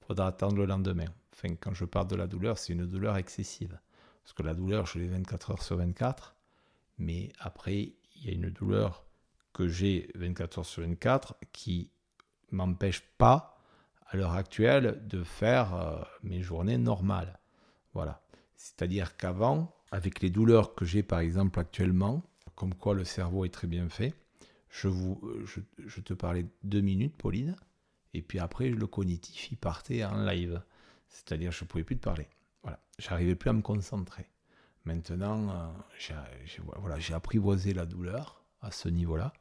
Il faudra attendre le lendemain. Enfin, quand je parle de la douleur, c'est une douleur excessive. Parce que la douleur, je l'ai 24 heures sur 24. Mais après, il y a une douleur que j'ai 24 heures sur 24 qui m'empêche pas, à l'heure actuelle, de faire euh, mes journées normales. Voilà. C'est-à-dire qu'avant, avec les douleurs que j'ai par exemple actuellement, comme quoi le cerveau est très bien fait, je, vous, je, je te parlais deux minutes, Pauline, et puis après, le cognitif, il partait en live. C'est-à-dire, je ne pouvais plus te parler. Voilà, j'arrivais plus à me concentrer. Maintenant, euh, j'ai apprivoisé la douleur à ce niveau-là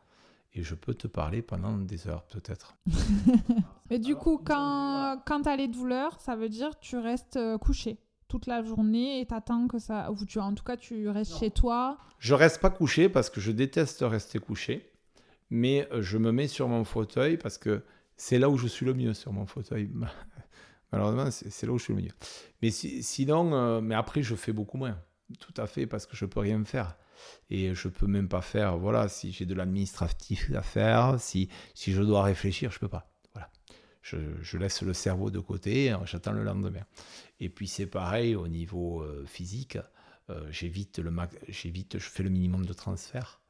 et je peux te parler pendant des heures peut-être. Mais du coup, quand, quand tu as les douleurs, ça veut dire que tu restes euh, couché toute la journée et t'attends que ça... Ou tu, en tout cas, tu restes chez toi Je reste pas couché parce que je déteste rester couché. Mais euh, je me mets sur mon fauteuil parce que c'est là où je suis le mieux sur mon fauteuil. Malheureusement, c'est là où je suis le mieux. Mais sinon, euh, mais après, je fais beaucoup moins. Tout à fait, parce que je peux rien faire. Et je peux même pas faire, voilà, si j'ai de l'administratif à faire, si, si je dois réfléchir, je peux pas. Voilà. Je, je laisse le cerveau de côté, j'attends le lendemain. Et puis c'est pareil au niveau euh, physique, euh, j'évite le j'évite, je fais le minimum de transfert.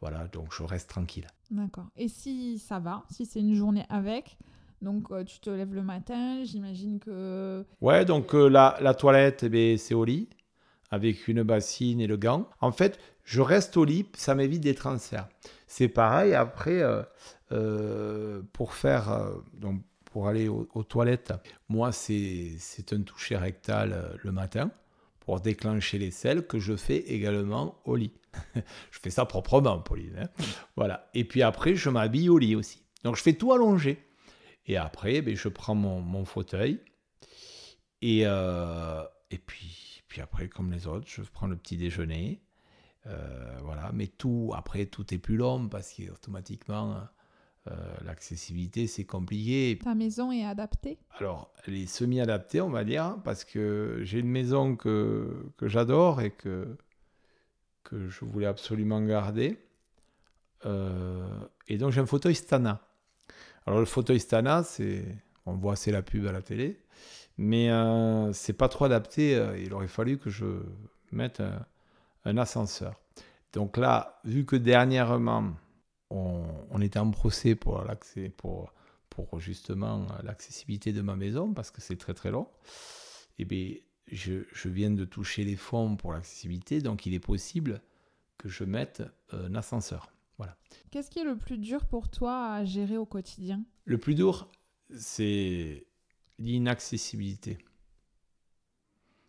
Voilà, donc je reste tranquille. D'accord. Et si ça va, si c'est une journée avec, donc euh, tu te lèves le matin, j'imagine que. Ouais, donc la, la, toilette, eh c'est au lit avec une bassine et le gant. En fait, je reste au lit, ça m'évite des transferts. C'est pareil après euh, euh, pour faire euh, donc pour aller aux, toilettes. Moi, c'est un toucher rectal le matin pour déclencher les selles que je fais également au lit. je fais ça proprement, Pauline. Hein. voilà. Et puis après, je m'habille au lit aussi. Donc je fais tout allongé. Et après, ben, je prends mon, mon fauteuil et, et puis puis après, comme les autres, je prends le petit déjeuner. Euh, voilà, mais tout, après, tout est plus long parce qu'automatiquement, euh, l'accessibilité, c'est compliqué. Ta maison est adaptée? Alors, elle est semi-adaptée, on va dire, parce que j'ai une maison que, que j'adore et que, que je voulais absolument garder. Euh, et donc, j'ai un fauteuil Stana. Alors, le fauteuil Stana, c'est. On voit, c'est la pub à la télé. Mais euh, c'est pas trop adapté. Euh, il aurait fallu que je mette un, ascenseur. Donc là, vu que dernièrement, on, était en procès pour l'accès, pour, pour justement l'accessibilité de ma maison, parce que c'est très très long, et eh bien, je, je, viens de toucher les fonds pour l'accessibilité, donc il est possible que je mette un ascenseur. Voilà. Qu'est-ce qui est le plus dur pour toi à gérer au quotidien? Le plus dur, c'est l'inaccessibilité.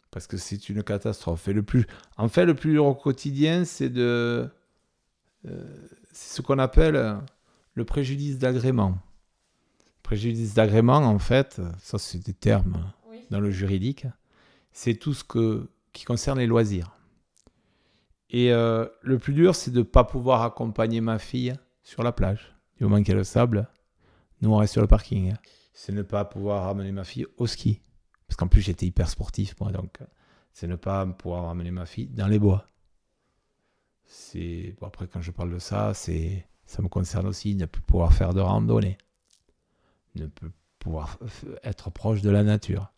Parce que c'est une catastrophe. Et le plus, en fait, le plus dur au quotidien, c'est de, euh, c'est ce qu'on appelle le préjudice d'agrément. Préjudice d'agrément, en fait, ça c'est des termes dans le juridique, c'est tout ce que, qui concerne les loisirs. Et euh, le plus dur, c'est de ne pas pouvoir accompagner ma fille sur la plage. Du moment qu'il y a le sable, nous on reste sur le parking c'est ne pas pouvoir ramener ma fille au ski. Parce qu'en plus, j'étais hyper sportif, moi, donc c'est ne pas pouvoir ramener ma fille dans les bois. C'est après quand je parle de ça, c'est ça me concerne aussi ne plus pouvoir faire de randonnée, ne plus pouvoir être proche de la nature,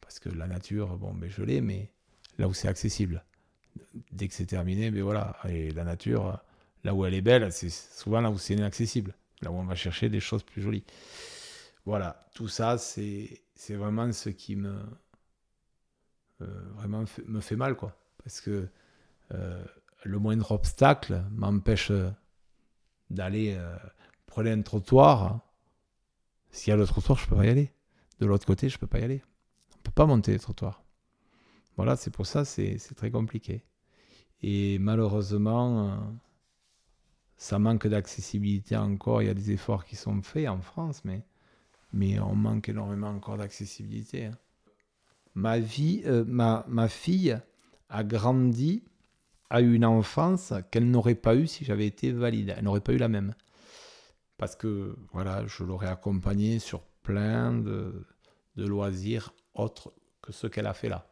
parce que la nature, bon, mais ben, je l'ai, mais là où c'est accessible. Dès que c'est terminé, mais ben, voilà, et la nature, là où elle est belle, c'est souvent là où c'est inaccessible, là où on va chercher des choses plus jolies. Voilà, tout ça, c'est vraiment ce qui me, euh, vraiment me fait mal, quoi. Parce que euh, le moindre obstacle m'empêche d'aller euh, prendre un trottoir. S'il y a le trottoir, je peux pas y aller. De l'autre côté, je ne peux pas y aller. On ne peut pas monter les trottoirs. Voilà, c'est pour ça, c'est très compliqué. Et malheureusement, ça manque d'accessibilité encore. Il y a des efforts qui sont faits en France, mais mais on manque énormément encore d'accessibilité. Hein. Ma, vie, euh, ma, ma fille a grandi, a eu une enfance qu'elle n'aurait pas eue si j'avais été valide. Elle n'aurait pas eu la même. Parce que voilà, je l'aurais accompagnée sur plein de, de loisirs autres que ce qu'elle a fait là.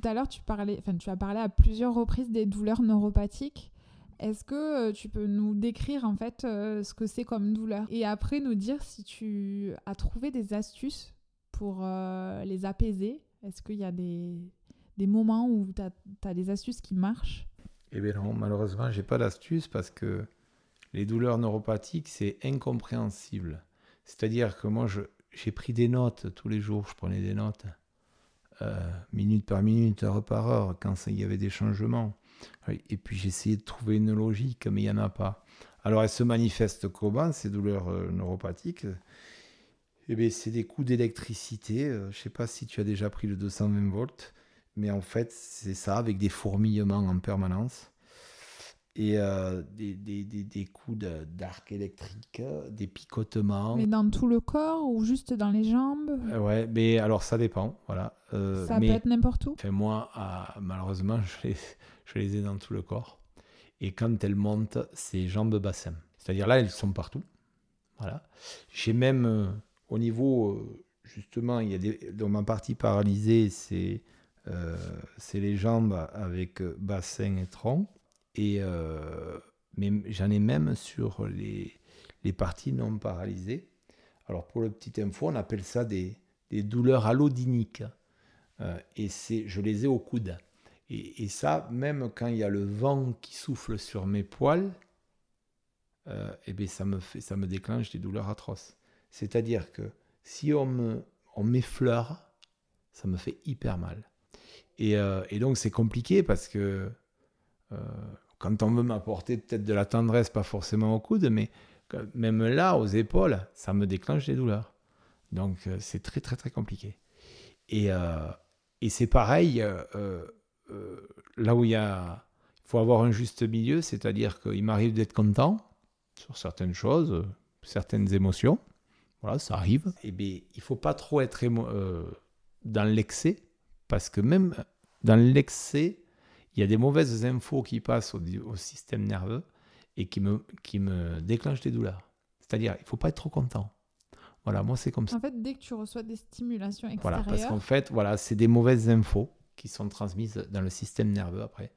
Tout à l'heure, tu, parlais, enfin, tu as parlé à plusieurs reprises des douleurs neuropathiques. Est-ce que euh, tu peux nous décrire en fait euh, ce que c'est comme douleur et après nous dire si tu as trouvé des astuces pour euh, les apaiser? Est-ce qu'il y a des, des moments où tu as, des astuces qui marchent? Eh bien non, malheureusement, j'ai pas d'astuces parce que les douleurs neuropathiques, c'est incompréhensible. C'est-à-dire que moi, j'ai pris des notes tous les jours, je prenais des notes, minute par minute, heure par heure, quand il y avait des changements. Et puis j'ai essayé de trouver une logique, mais il n'y en a pas. Alors elles se manifestent comment, ces douleurs euh, neuropathiques? Eh bien, c'est des coups d'électricité. Euh, je ne sais pas si tu as déjà pris le 220 volts. mais en fait, c'est ça, avec des fourmillements en permanence. Et euh, des, des, des, des, coups d'arc électrique, des picotements. Mais dans tout le corps ou juste dans les jambes? Euh, Ouais, mais alors ça dépend. Voilà. Euh, ça peut être n'importe où? Moi, malheureusement, je les, je les ai dans tout le corps. Et quand elles montent, c'est jambes-bassin. C'est-à-dire là, elles sont partout. Voilà. J'ai même au niveau, justement, il y a des, dans ma partie paralysée, c'est euh, les jambes avec euh, bassin et tronc. Et, euh, mais j'en ai même sur les, les parties non paralysées. Alors pour le petit info, on appelle ça des, des douleurs allodiniques. et c'est, je les ai au coude. Et, et, ça, même quand il y a le vent qui souffle sur mes poils, euh, et eh ça, me ça me déclenche des douleurs atroces. C'est-à-dire que si on, on m'effleure, ça me fait hyper mal. Euh, et, donc c'est compliqué parce que euh, quand on veut m'apporter peut-être de la tendresse, pas forcément au coude, mais même là, aux épaules, ça me déclenche des douleurs. Donc euh, c'est très très très compliqué. Et, et c'est pareil, là où il faut avoir un juste milieu, c'est-à-dire qu'il m'arrive d'être content sur certaines choses, certaines émotions. Voilà, ça arrive. Et bien, il faut pas trop être dans l'excès parce que même dans l'excès, il y a des mauvaises infos qui passent au, système nerveux et qui me, qui me déclenchent des douleurs. C'est-à-dire, il ne faut pas être trop content. Voilà, moi c'est comme ça. En fait, dès que tu reçois des stimulations extérieures. Voilà, parce qu'en fait, voilà, c'est des mauvaises infos qui sont transmises dans le système nerveux après.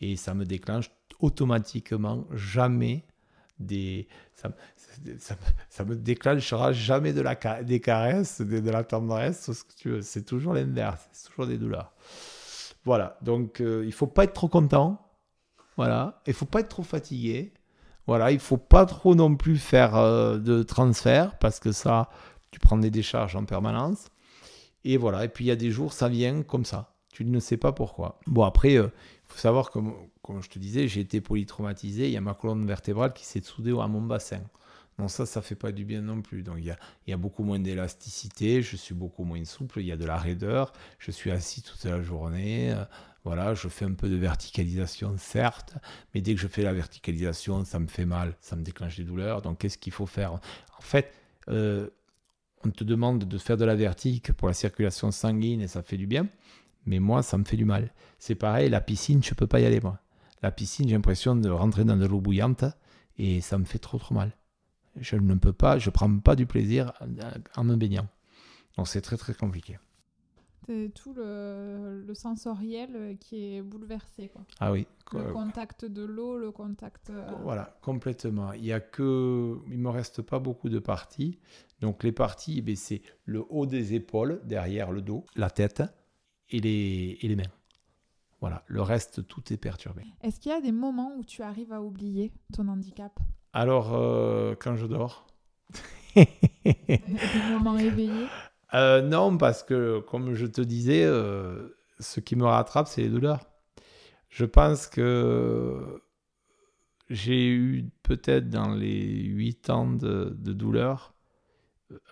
Et ça me déclenche automatiquement jamais des. Ça, ça, me déclenchera jamais de la, des caresses, de, de la tendresse, ce que tu veux. C'est toujours l'inverse, c'est toujours des douleurs. Voilà, donc euh, il faut pas être trop content. Voilà, il faut pas être trop fatigué. Voilà, il faut pas trop non plus faire euh, de transfert parce que ça, tu prends des décharges en permanence. Et voilà, et puis il y a des jours, ça vient comme ça. Tu ne sais pas pourquoi. Bon, après, il euh, faut savoir, comme, comme je te disais, j'ai été polytraumatisé. Il y a ma colonne vertébrale qui s'est soudée à mon bassin. Non, ça, ça fait pas du bien non plus. Donc, il y a, beaucoup moins d'élasticité, je suis beaucoup moins souple, il y a de la raideur, je suis assis toute la journée. Euh, voilà, je fais un peu de verticalisation, certes, mais dès que je fais la verticalisation, ça me fait mal, ça me déclenche des douleurs. Donc, qu'est-ce qu'il faut faire? En fait, euh, on te demande de faire de la vertique pour la circulation sanguine et ça fait du bien, mais moi, ça me fait du mal. C'est pareil, la piscine, je peux pas y aller, moi. La piscine, j'ai l'impression de rentrer dans de l'eau bouillante et ça me fait trop, trop mal je ne peux pas, je prends pas du plaisir en me baignant. Donc c'est très très compliqué. C'est tout le, sensoriel qui est bouleversé. Quoi. Ah oui. Le contact de l'eau, le contact. Euh, voilà, complètement. Il y a que, il me reste pas beaucoup de parties. Donc les parties, eh c'est le haut des épaules, derrière le dos, la tête et les, et les mains. Voilà, le reste, tout est perturbé. Est-ce qu'il y a des moments où tu arrives à oublier ton handicap? Alors, euh, quand je dors. Éveillés euh, Non, parce que, comme je te disais, euh, ce qui me rattrape, c'est les douleurs. Je pense que j'ai eu peut-être dans les huit ans de, de, douleur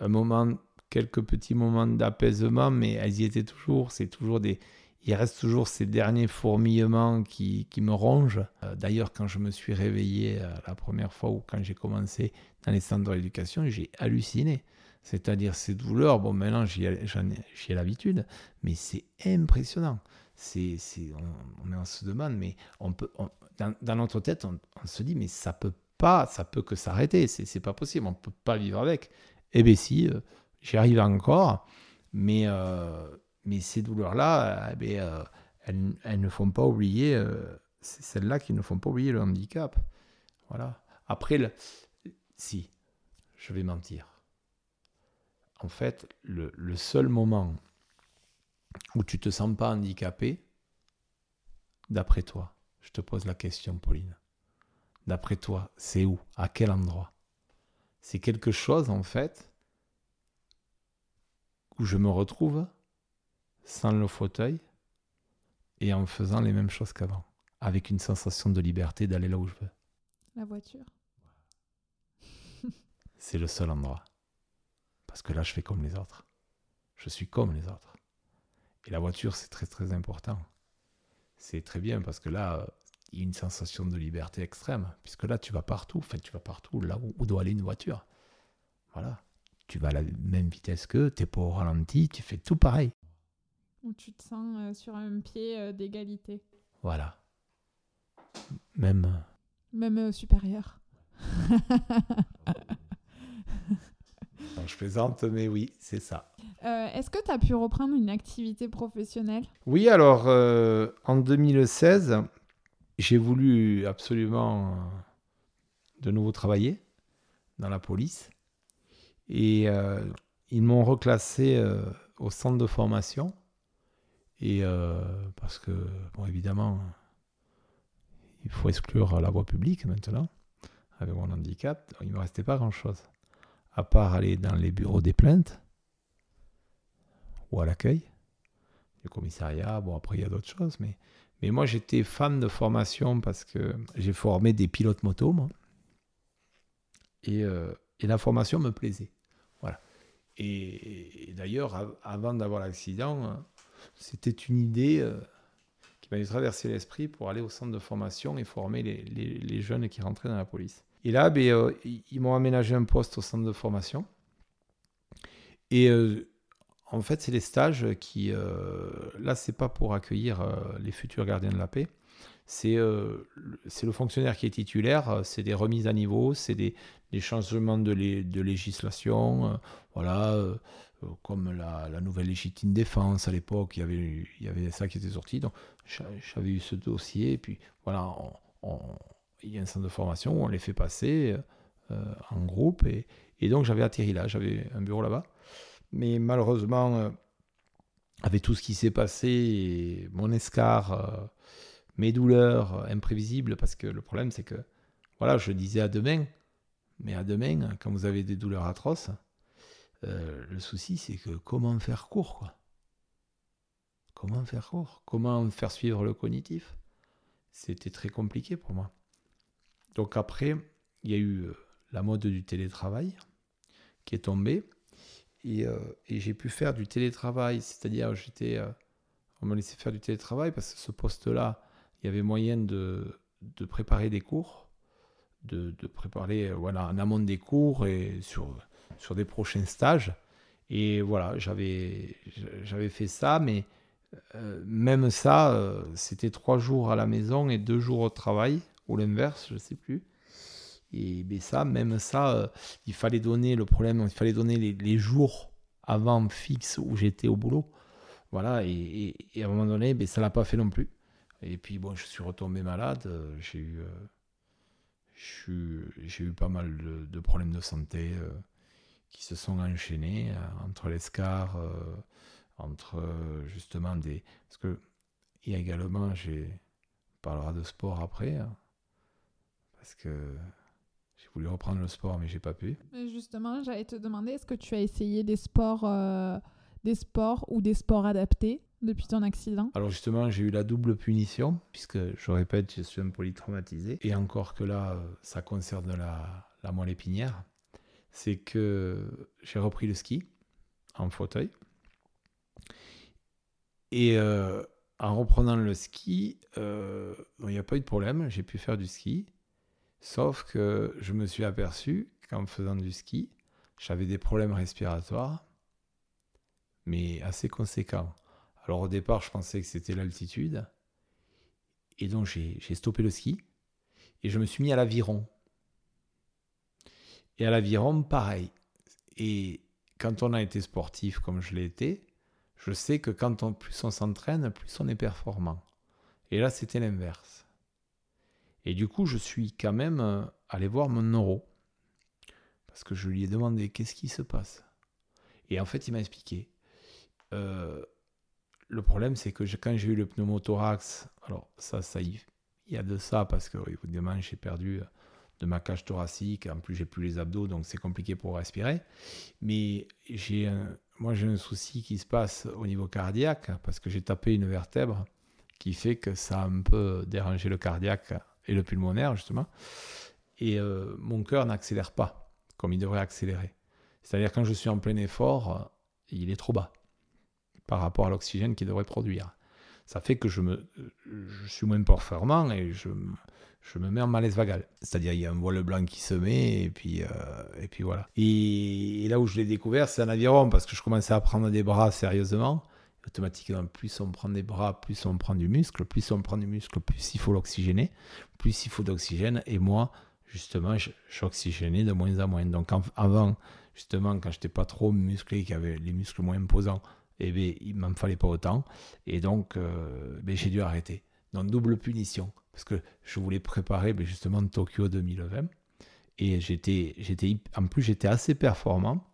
un moment, quelques petits moments d'apaisement, mais elles y étaient toujours. C'est toujours des, il reste toujours ces derniers fourmillements qui, qui me rongent. Euh, d'ailleurs, quand je me suis réveillé euh, la première fois ou quand j'ai commencé dans les centres d'éducation, j'ai halluciné. C'est-à-dire ces douleurs, bon maintenant j'y ai, l'habitude, mais c'est impressionnant. C'est, on, on, se demande, mais on peut, dans, notre tête, on, se dit, mais ça peut pas, ça peut que s'arrêter, c'est pas possible, on peut pas vivre avec. Eh bien si, euh, j'y arrive encore, mais mais ces douleurs-là, eh ben, euh, elles, ne font pas oublier, euh, c'est celles-là qui ne font pas oublier le handicap. Voilà. Après, si, je vais mentir. En fait, le, le, seul moment où tu te sens pas handicapé, d'après toi, je te pose la question, Pauline. D'après toi, c'est où? À quel endroit? C'est quelque chose, en fait, où je me retrouve sans le fauteuil et en faisant les mêmes choses qu'avant, avec une sensation de liberté d'aller là où je veux. La voiture. C'est le seul endroit. Parce que là, je fais comme les autres. Je suis comme les autres. Et la voiture, c'est très très important. C'est très bien parce que là, il y a une sensation de liberté extrême. Puisque là, tu vas partout. Enfin, tu vas partout, là où, doit aller une voiture. Voilà. Tu vas à la même vitesse qu'eux, tu n'es pas au ralenti, tu fais tout pareil. Où tu te sens euh, sur un pied euh, d'égalité. Voilà. Même. Euh, même supérieur. je plaisante, mais oui, c'est ça. Est-ce que tu as pu reprendre une activité professionnelle? Oui, alors en 2016, j'ai voulu absolument de nouveau travailler dans la police. Et ils m'ont reclassé au centre de formation et euh, parce que, bon, évidemment, il faut exclure la voie publique maintenant, avec mon handicap. Il ne me restait pas grand-chose, à part aller dans les bureaux des plaintes ou à l'accueil du commissariat. Bon, après, il y a d'autres choses, mais, mais moi, j'étais fan de formation parce que j'ai formé des pilotes moto, moi. Et, euh, et la formation me plaisait. Voilà. Et, et d'ailleurs, avant d'avoir l'accident, c'était une idée euh, qui m'avait traversé l'esprit pour aller au centre de formation et former les, jeunes qui rentraient dans la police. Et là, ben, euh, ils m'ont aménagé un poste au centre de formation. Et euh, en fait, c'est les stages qui. là, c'est pas pour accueillir les futurs gardiens de la paix. C'est le fonctionnaire qui est titulaire, c'est des remises à niveau, c'est des, changements de, de législation. voilà euh, comme la, nouvelle légitime défense à l'époque, il y, avait, ça qui était sorti. Donc j'avais eu ce dossier, et puis voilà, il y a un centre de formation où on les fait passer euh, en groupe, et, donc j'avais atterri là, j'avais un bureau là-bas. Mais malheureusement, euh, avec tout ce qui s'est passé, mon escar, mes douleurs imprévisibles, parce que le problème c'est que, voilà, je disais à demain, mais à demain, quand vous avez des douleurs atroces, euh, le souci, c'est que comment faire court, quoi? Comment faire court? Comment faire suivre le cognitif? C'était très compliqué pour moi. Donc après, il y a eu euh, la mode du télétravail qui est tombée. Euh, et, j'ai pu faire du télétravail, c'est-à-dire j'étais, on me laissait faire du télétravail parce que ce poste-là, il y avait moyen de, préparer des cours, de, de préparer voilà, en amont des cours et sur sur des prochains stages. Et voilà, j'avais, fait ça, mais euh, même ça, euh, c'était trois jours à la maison et deux jours au travail, ou l'inverse, je ne sais plus. Et mais ça, même ça, euh, il fallait donner le problème, il fallait donner les, jours avant fixe où j'étais au boulot. Voilà, et, à un moment donné, ben, ça l'a pas fait non plus. Et puis bon, je suis retombé malade, j'ai eu, eu pas mal de problèmes de santé qui se sont enchaînés euh, entre l'escar, euh, entre euh, justement des. Parce que il y a également, j'ai. On parlera de sport après, hein, parce que j'ai voulu reprendre le sport, mais j'ai pas pu. justement, j'allais te demander, est-ce que tu as essayé des sports, des sports ou des sports adaptés depuis ton accident? Alors justement, j'ai eu la double punition, puisque je répète, je suis un polytraumatisé, et encore que là, ça concerne la, la moelle épinière c'est que j'ai repris le ski en fauteuil. Et euh, en reprenant le ski, euh, il n'y a pas eu de problème, j'ai pu faire du ski. Sauf que je me suis aperçu qu'en faisant du ski, j'avais des problèmes respiratoires, mais assez conséquents. Alors au départ, je pensais que c'était l'altitude. Et donc j'ai stoppé le ski et je me suis mis à l'aviron. Et à l'aviron, pareil. Et quand on a été sportif comme je l'ai été, je sais que quand plus on s'entraîne, plus on est performant. Et là, c'était l'inverse. Et du coup, je suis quand même euh, allé voir mon neuro. Parce que je lui ai demandé qu'est-ce qui se passe? Et en fait, il m'a expliqué. Euh, le problème, c'est que quand j'ai eu le pneumothorax, alors ça, ça y, il y a de ça parce que évidemment, j'ai perdu euh, de ma cage thoracique. En plus, j'ai plus les abdos, donc c'est compliqué pour respirer. Mais j'ai moi, j'ai un souci qui se passe au niveau cardiaque parce que j'ai tapé une vertèbre qui fait que ça a un peu dérangé le cardiaque et le pulmonaire, justement. Et euh, mon cœur n'accélère pas comme il devrait accélérer. C'est-à-dire quand je suis en plein effort, il est trop bas par rapport à l'oxygène qu'il devrait produire. Ça fait que je, je suis moins performant et je, je me mets en malaise vagal. C'est-à-dire, il y a un voile blanc qui se met, et puis, euh, et puis voilà. Et, là où je l'ai découvert, c'est en aviron, parce que je commençais à prendre des bras sérieusement. Automatiquement, plus on prend des bras, plus on prend du muscle. Plus on prend du muscle, plus il faut l'oxygéner. Plus il faut d'oxygène. Et moi, justement, j'oxygénais de moins en moins. Donc avant, justement, quand j'étais pas trop musclé, qu'il y avait les muscles moins imposants, eh bien, il m'en fallait pas autant. Et donc, euh, ben, j'ai dû arrêter. Donc, double punition parce que je voulais préparer mais justement Tokyo 2020. Et j'étais, j'étais, en plus, j'étais assez performant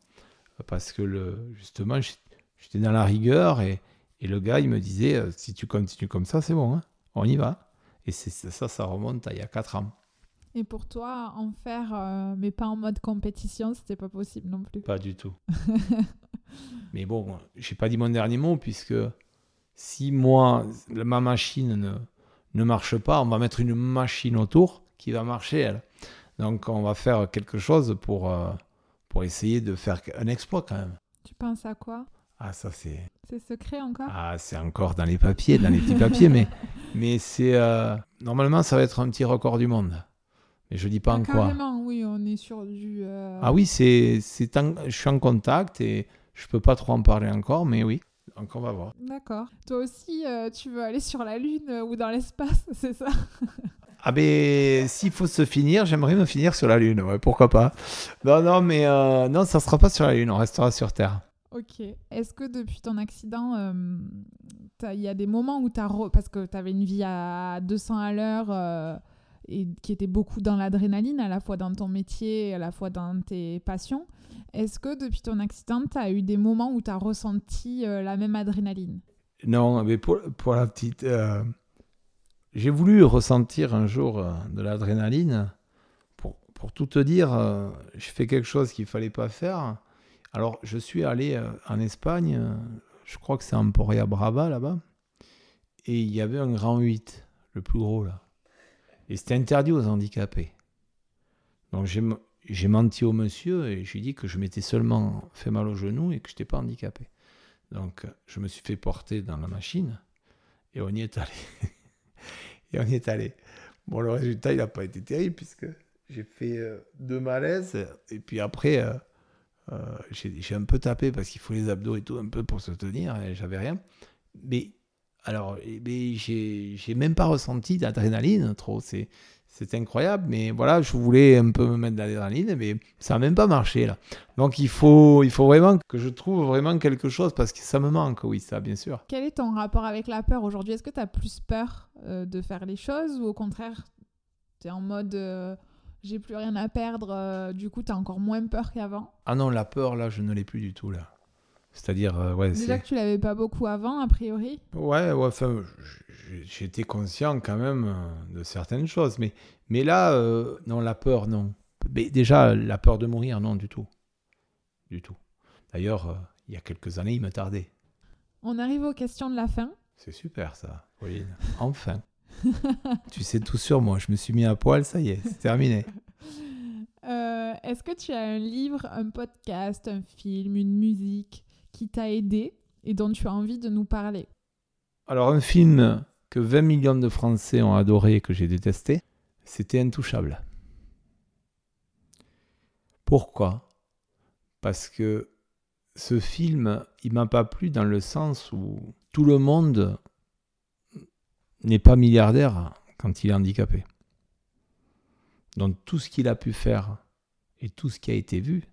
parce que le, justement, j'étais dans la rigueur et, et, le gars, il me disait euh, si tu continues comme ça, c'est bon, hein, on y va. Et c'est ça, ça remonte à il y a 4 ans. Et pour toi, en faire, euh, mais pas en mode compétition, c'était pas possible non plus. Pas du tout. mais bon, j'ai pas dit mon dernier mot puisque si moi, ma machine ne, ne marche pas, on va mettre une machine autour qui va marcher, elle. Donc on va faire quelque chose pour, euh, pour essayer de faire un exploit quand même. Tu penses à quoi? Ah, ça c'est... C'est secret encore? Ah, c'est encore dans les papiers, dans les petits papiers, mais, mais c'est... Euh, normalement, ça va être un petit record du monde. Mais je dis pas ah, en quoi. Oui, on est sur du... Euh, ah oui, c'est, c'est je suis en contact et je peux pas trop en parler encore, mais oui. Donc on va voir. D'accord. Toi aussi, euh, tu veux aller sur la Lune euh, ou dans l'espace, c'est ça? Ah ben, s'il faut se finir, j'aimerais me finir sur la Lune, ouais, pourquoi pas. Non, non, mais euh, non, ça sera pas sur la Lune, on restera sur Terre. Ok. Est-ce que depuis ton accident, il y a des moments où tu as... Parce que tu avais une vie à 200 à l'heure et qui était beaucoup dans l'adrénaline, à la fois dans ton métier, à la fois dans tes passions. Est-ce que depuis ton accident, tu as eu des moments où tu as ressenti euh, la même adrénaline? Non, mais pour, la petite... Euh, j'ai voulu ressentir un jour euh, de l'adrénaline. Pour, pour, tout te dire, je fais quelque chose qu'il fallait pas faire. Alors, je suis allé en Espagne, je crois que c'est Emporia Brava là-bas, et il y avait un grand 8, le plus gros là. Et c'était interdit aux handicapés. Donc j'ai menti au monsieur et j'ai dit que je m'étais seulement fait mal au genou et que je n'étais pas handicapé. Donc, je me suis fait porter dans la machine et on y est allé. et on y est allé. Bon, le résultat, il n'a pas été terrible puisque j'ai fait euh, deux malaises et puis après, euh, euh, j'ai un peu tapé parce qu'il faut les abdos et tout un peu pour se tenir et j'avais rien. Mais alors, eh j'ai même pas ressenti d'adrénaline trop. C'est c'est incroyable, mais voilà, je voulais un peu me mettre d'adrénaline, mais ça n'a même pas marché là. Donc il faut, il faut vraiment que je trouve vraiment quelque chose parce que ça me manque, oui, ça, bien sûr. Quel est ton rapport avec la peur aujourd'hui? Est-ce que tu as plus peur euh, de faire les choses ou au contraire, tu es en mode euh, j'ai plus rien à perdre, euh, du coup tu as encore moins peur qu'avant? Ah non, la peur là, je ne l'ai plus du tout là. C'est-à-dire, ouais. Déjà que tu l'avais pas beaucoup avant, a priori Ouais, ouais, enfin, j'étais conscient quand même euh, de certaines choses. Mais, mais là, euh, non, la peur, non. Mais déjà, la peur de mourir, non, du tout. Du tout. D'ailleurs, euh, il y a quelques années, il me tardait. On arrive aux questions de la fin. C'est super ça, Pauline. Enfin. tu sais tout sur moi. Je me suis mis à poil, ça y est, c'est terminé. Est-ce que tu as un livre, un podcast, un film, une musique qui t'a aidé et dont tu as envie de nous parler Alors, un film que 20 millions de Français ont adoré et que j'ai détesté, c'était Intouchable. Pourquoi? Parce que ce film, il m'a pas plu dans le sens où tout le monde n'est pas milliardaire quand il est handicapé. Donc tout ce qu'il a pu faire et tout ce qui a été vu,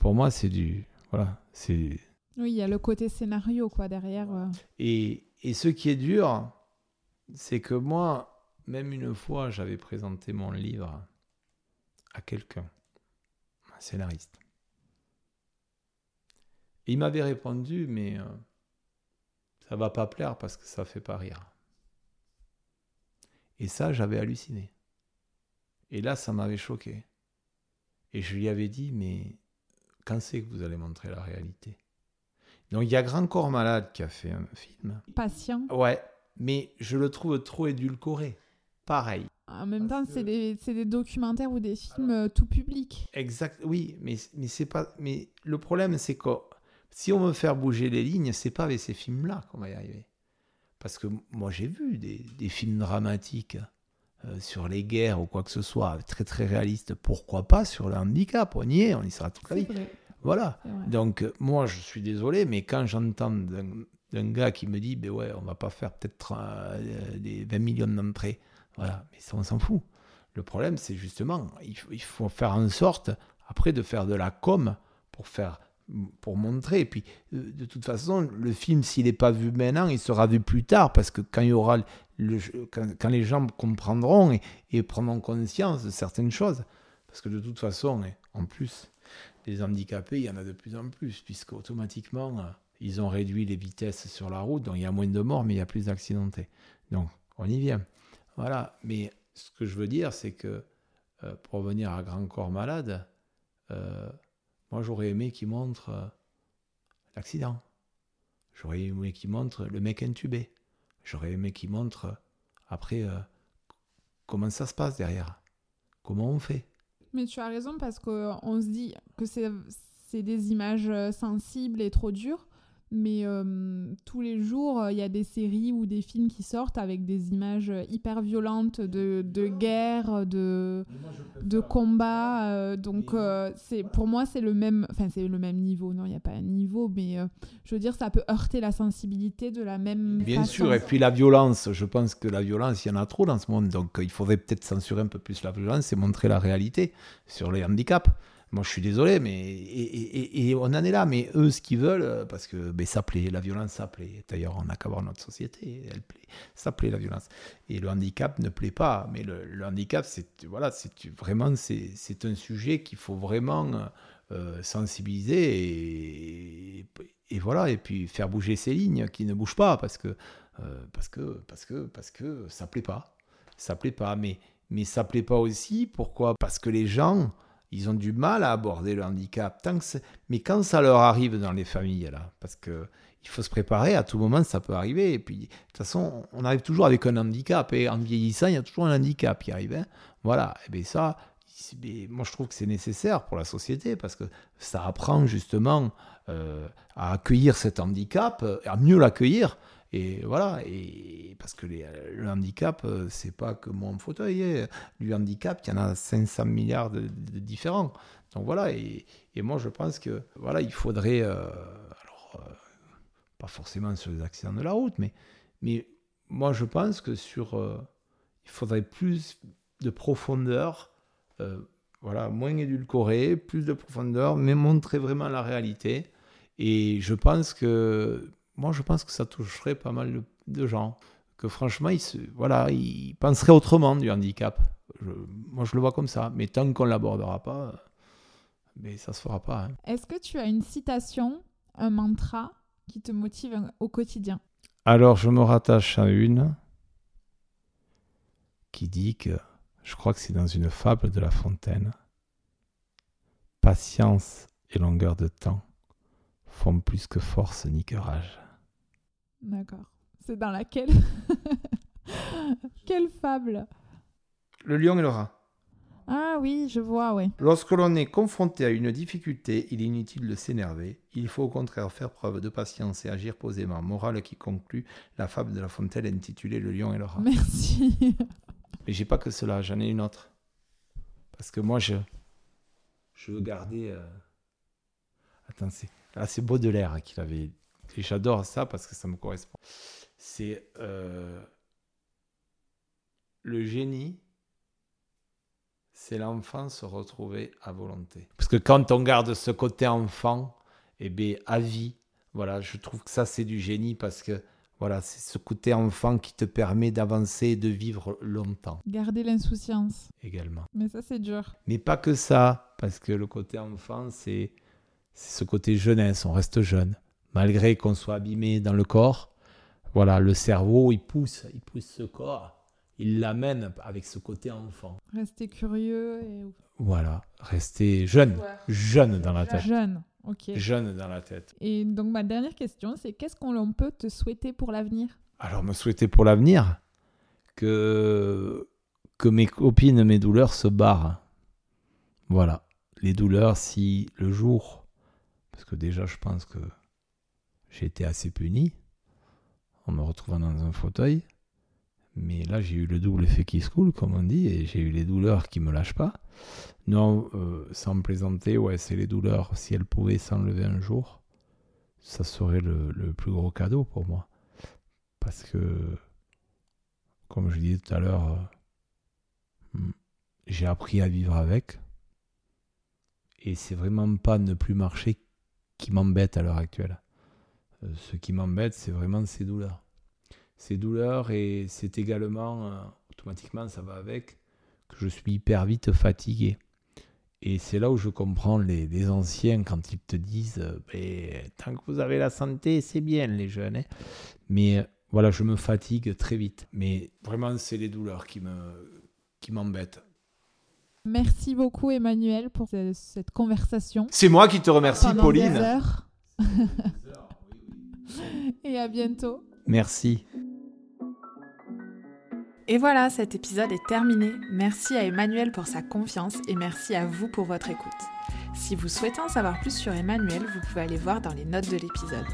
pour moi, c'est du voilà, c'est. Oui, il y a le côté scénario quoi derrière. Euh. Et et ce qui est dur, c'est que moi, même une fois, j'avais présenté mon livre à quelqu'un, un scénariste. il m'avait répondu, mais euh, ça va pas plaire parce que ça fait pas rire. Et ça, j'avais halluciné. Et là, ça m'avait choqué. Et je lui avais dit, mais quand c'est que vous allez montrer la réalité? Donc il y a Grand Corps Malade qui a fait un film. Patient. Ouais, mais je le trouve trop édulcoré. Pareil. En même temps, c'est des, des, documentaires ou des films euh, tout public. Exact, oui, mais, mais c'est pas. Mais le problème, c'est que si on veut faire bouger les lignes, c'est pas avec ces films-là qu'on va y arriver. Parce que moi, j'ai vu des, des, films dramatiques sur les guerres ou quoi que ce soit, très très réalistes. Pourquoi pas sur le handicap? On y est, on y sera toute la vie. Voilà. Donc, euh, moi, je suis désolé, mais quand j'entends d'un gars qui me dit, ben ouais, on va pas faire peut-être euh, des 20 millions d'entrées, voilà, mais ça, on s'en fout. Le problème, c'est justement, il faut, il faut faire en sorte, après, de faire de la com pour faire pour montrer. Et puis, euh, de toute façon, le film, s'il n'est pas vu maintenant, il sera vu plus tard, parce que quand, il y aura le, quand, les gens comprendront et, et, prendront conscience de certaines choses, parce que de toute façon, en plus, les handicapés, il y en a de plus en plus, puisque automatiquement, euh, ils ont réduit les vitesses sur la route, donc il y a moins de morts, mais il y a plus d'accidentés. Donc, on y vient. Voilà. Mais ce que je veux dire, c'est que, euh, pour revenir à Grand Corps Malade, moi, j'aurais aimé qu'il montre euh, l'accident. J'aurais aimé qu'il montre le mec intubé. J'aurais aimé qu'il montre euh, après euh, comment ça se passe derrière. Comment on fait. Mais tu as raison parce qu'on se dit que c'est des images sensibles et trop dures. Mais euh, tous les jours, il y a des séries ou des films qui sortent avec des images hyper violentes de, de guerre, de, de combat. Euh, donc, euh, c'est pour moi, c'est le même, enfin, c'est le même niveau. Non, il n'y a pas un niveau, mais je veux dire, ça peut heurter la sensibilité de la même Bien sûr, et puis la violence, je pense que la violence, il y en a trop dans ce monde. Donc, il faudrait peut-être censurer un peu plus la violence et montrer la réalité sur les handicaps. Moi, je suis désolé, mais et, on en est là. Mais eux, ce qu'ils veulent, euh, parce que ben, ça plaît, la violence, ça plaît. D'ailleurs, on n'a qu'à voir notre société, elle plaît, ça plaît la violence. Et le handicap ne plaît pas. Mais le, handicap, c'est voilà, c'est vraiment c'est un sujet qu'il faut vraiment euh, sensibiliser et, et, voilà, et puis faire bouger ces lignes qui ne bougent pas parce que euh, parce que parce que parce que ça plaît pas, ça plaît pas. Mais mais ça plaît pas aussi. Pourquoi? Parce que les gens ils ont du mal à aborder le handicap. Mais quand ça leur arrive dans les familles, là, parce que il faut se préparer, à tout moment ça peut arriver. Et puis, de toute façon, on arrive toujours avec un handicap. Et en vieillissant, il y a toujours un handicap qui arrive. Hein. Voilà, et bien ça, moi je trouve que c'est nécessaire pour la société parce que ça apprend justement euh, à accueillir cet handicap, à mieux l'accueillir et voilà, et parce que les, le handicap, euh, c'est pas que mon fauteuil. Hein. Du handicap, il y en a 500 milliards de, différents. Donc voilà, et, et, moi je pense que voilà, il faudrait, euh, alors euh, pas forcément sur les accidents de la route, mais, mais moi je pense que sur, il faudrait plus de profondeur, voilà, moins édulcoré, plus de profondeur, mais montrer vraiment la réalité. Et je pense que moi, je pense que ça toucherait pas mal de, gens. Que franchement, ils, se, voilà, ils penseraient autrement du handicap. moi, je le vois comme ça. Mais tant qu'on ne l'abordera pas, mais ça ne se fera pas. Hein. Est-ce que tu as une citation, un mantra qui te motive au quotidien? Alors, je me rattache à une qui dit que, je crois que c'est dans une fable de La Fontaine, patience et longueur de temps font plus que force ni courage. D'accord. C'est dans laquelle Quelle fable Le lion et le rat. Ah oui, je vois, oui. Lorsque l'on est confronté à une difficulté, il est inutile de s'énerver. Il faut au contraire faire preuve de patience et agir posément. Morale qui conclut la fable de La Fontaine intitulée Le lion et le rat. Merci. Mais j'ai pas que cela, j'en ai une autre. Parce que moi, je, je veux garder. Euh... Attends, c'est, ah, c'est Baudelaire qui l'avait et j'adore ça parce que ça me correspond. C'est euh, le génie, c'est l'enfant se retrouver à volonté. Parce que quand on garde ce côté enfant, et eh bien, à vie, voilà, je trouve que ça, c'est du génie parce que voilà, c'est ce côté enfant qui te permet d'avancer et de vivre longtemps. Garder l'insouciance. Également. Mais ça, c'est dur. Mais pas que ça, parce que le côté enfant, c'est ce côté jeunesse, on reste jeune malgré qu'on soit abîmé dans le corps, voilà, le cerveau, il pousse, il pousse ce corps, il l'amène avec ce côté enfant. Rester curieux et... Voilà, rester jeune, jeune dans la tête. Jeune, ok. Jeune dans la tête. Et donc ma dernière question, c'est qu'est-ce qu'on peut te souhaiter pour l'avenir? Alors me souhaiter pour l'avenir que que mes copines, mes douleurs se barrent. Voilà, les douleurs, si le jour, parce que déjà je pense que j'ai été assez puni en me retrouvant dans un fauteuil. Mais là, j'ai eu le double effet qui se coule, comme on dit, et j'ai eu les douleurs qui me lâchent pas. Non, euh, sans plaisanter, ouais, c'est les douleurs. Si elles pouvaient s'enlever un jour, ça serait le, plus gros cadeau pour moi. Parce que, comme je disais tout à l'heure, euh, j'ai appris à vivre avec. Et c'est vraiment pas ne plus marcher qui m'embête à l'heure actuelle. Euh, ce qui m'embête, c'est vraiment ces douleurs ces douleurs et c'est également, euh, automatiquement ça va avec, que je suis hyper vite fatigué. Et c'est là où je comprends les, anciens quand ils te disent euh, ben, tant que vous avez la santé, c'est bien les jeunes. Hein. Mais euh, voilà, je me fatigue très vite. Mais vraiment, c'est les douleurs qui me qui m'embêtent. Merci beaucoup Emmanuel pour cette conversation. C'est moi qui te remercie Pauline. Et à bientôt. Merci. Et voilà, cet épisode est terminé. Merci à Emmanuel pour sa confiance et merci à vous pour votre écoute. Si vous souhaitez en savoir plus sur Emmanuel, vous pouvez aller voir dans les notes de l'épisode.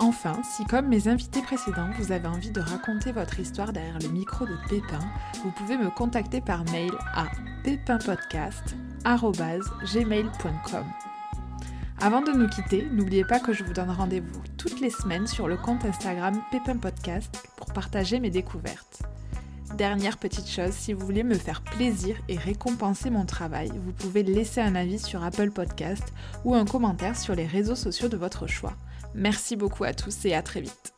Enfin, si comme mes invités précédents, vous avez envie de raconter votre histoire derrière le micro de Pépin, vous pouvez me contacter par mail à pépinpodcast.gmail.com. Avant de nous quitter, n'oubliez pas que je vous donne rendez-vous toutes les semaines sur le compte Instagram Pépin Podcast pour partager mes découvertes. Dernière petite chose, si vous voulez me faire plaisir et récompenser mon travail, vous pouvez laisser un avis sur Apple Podcast ou un commentaire sur les réseaux sociaux de votre choix. Merci beaucoup à tous et à très vite.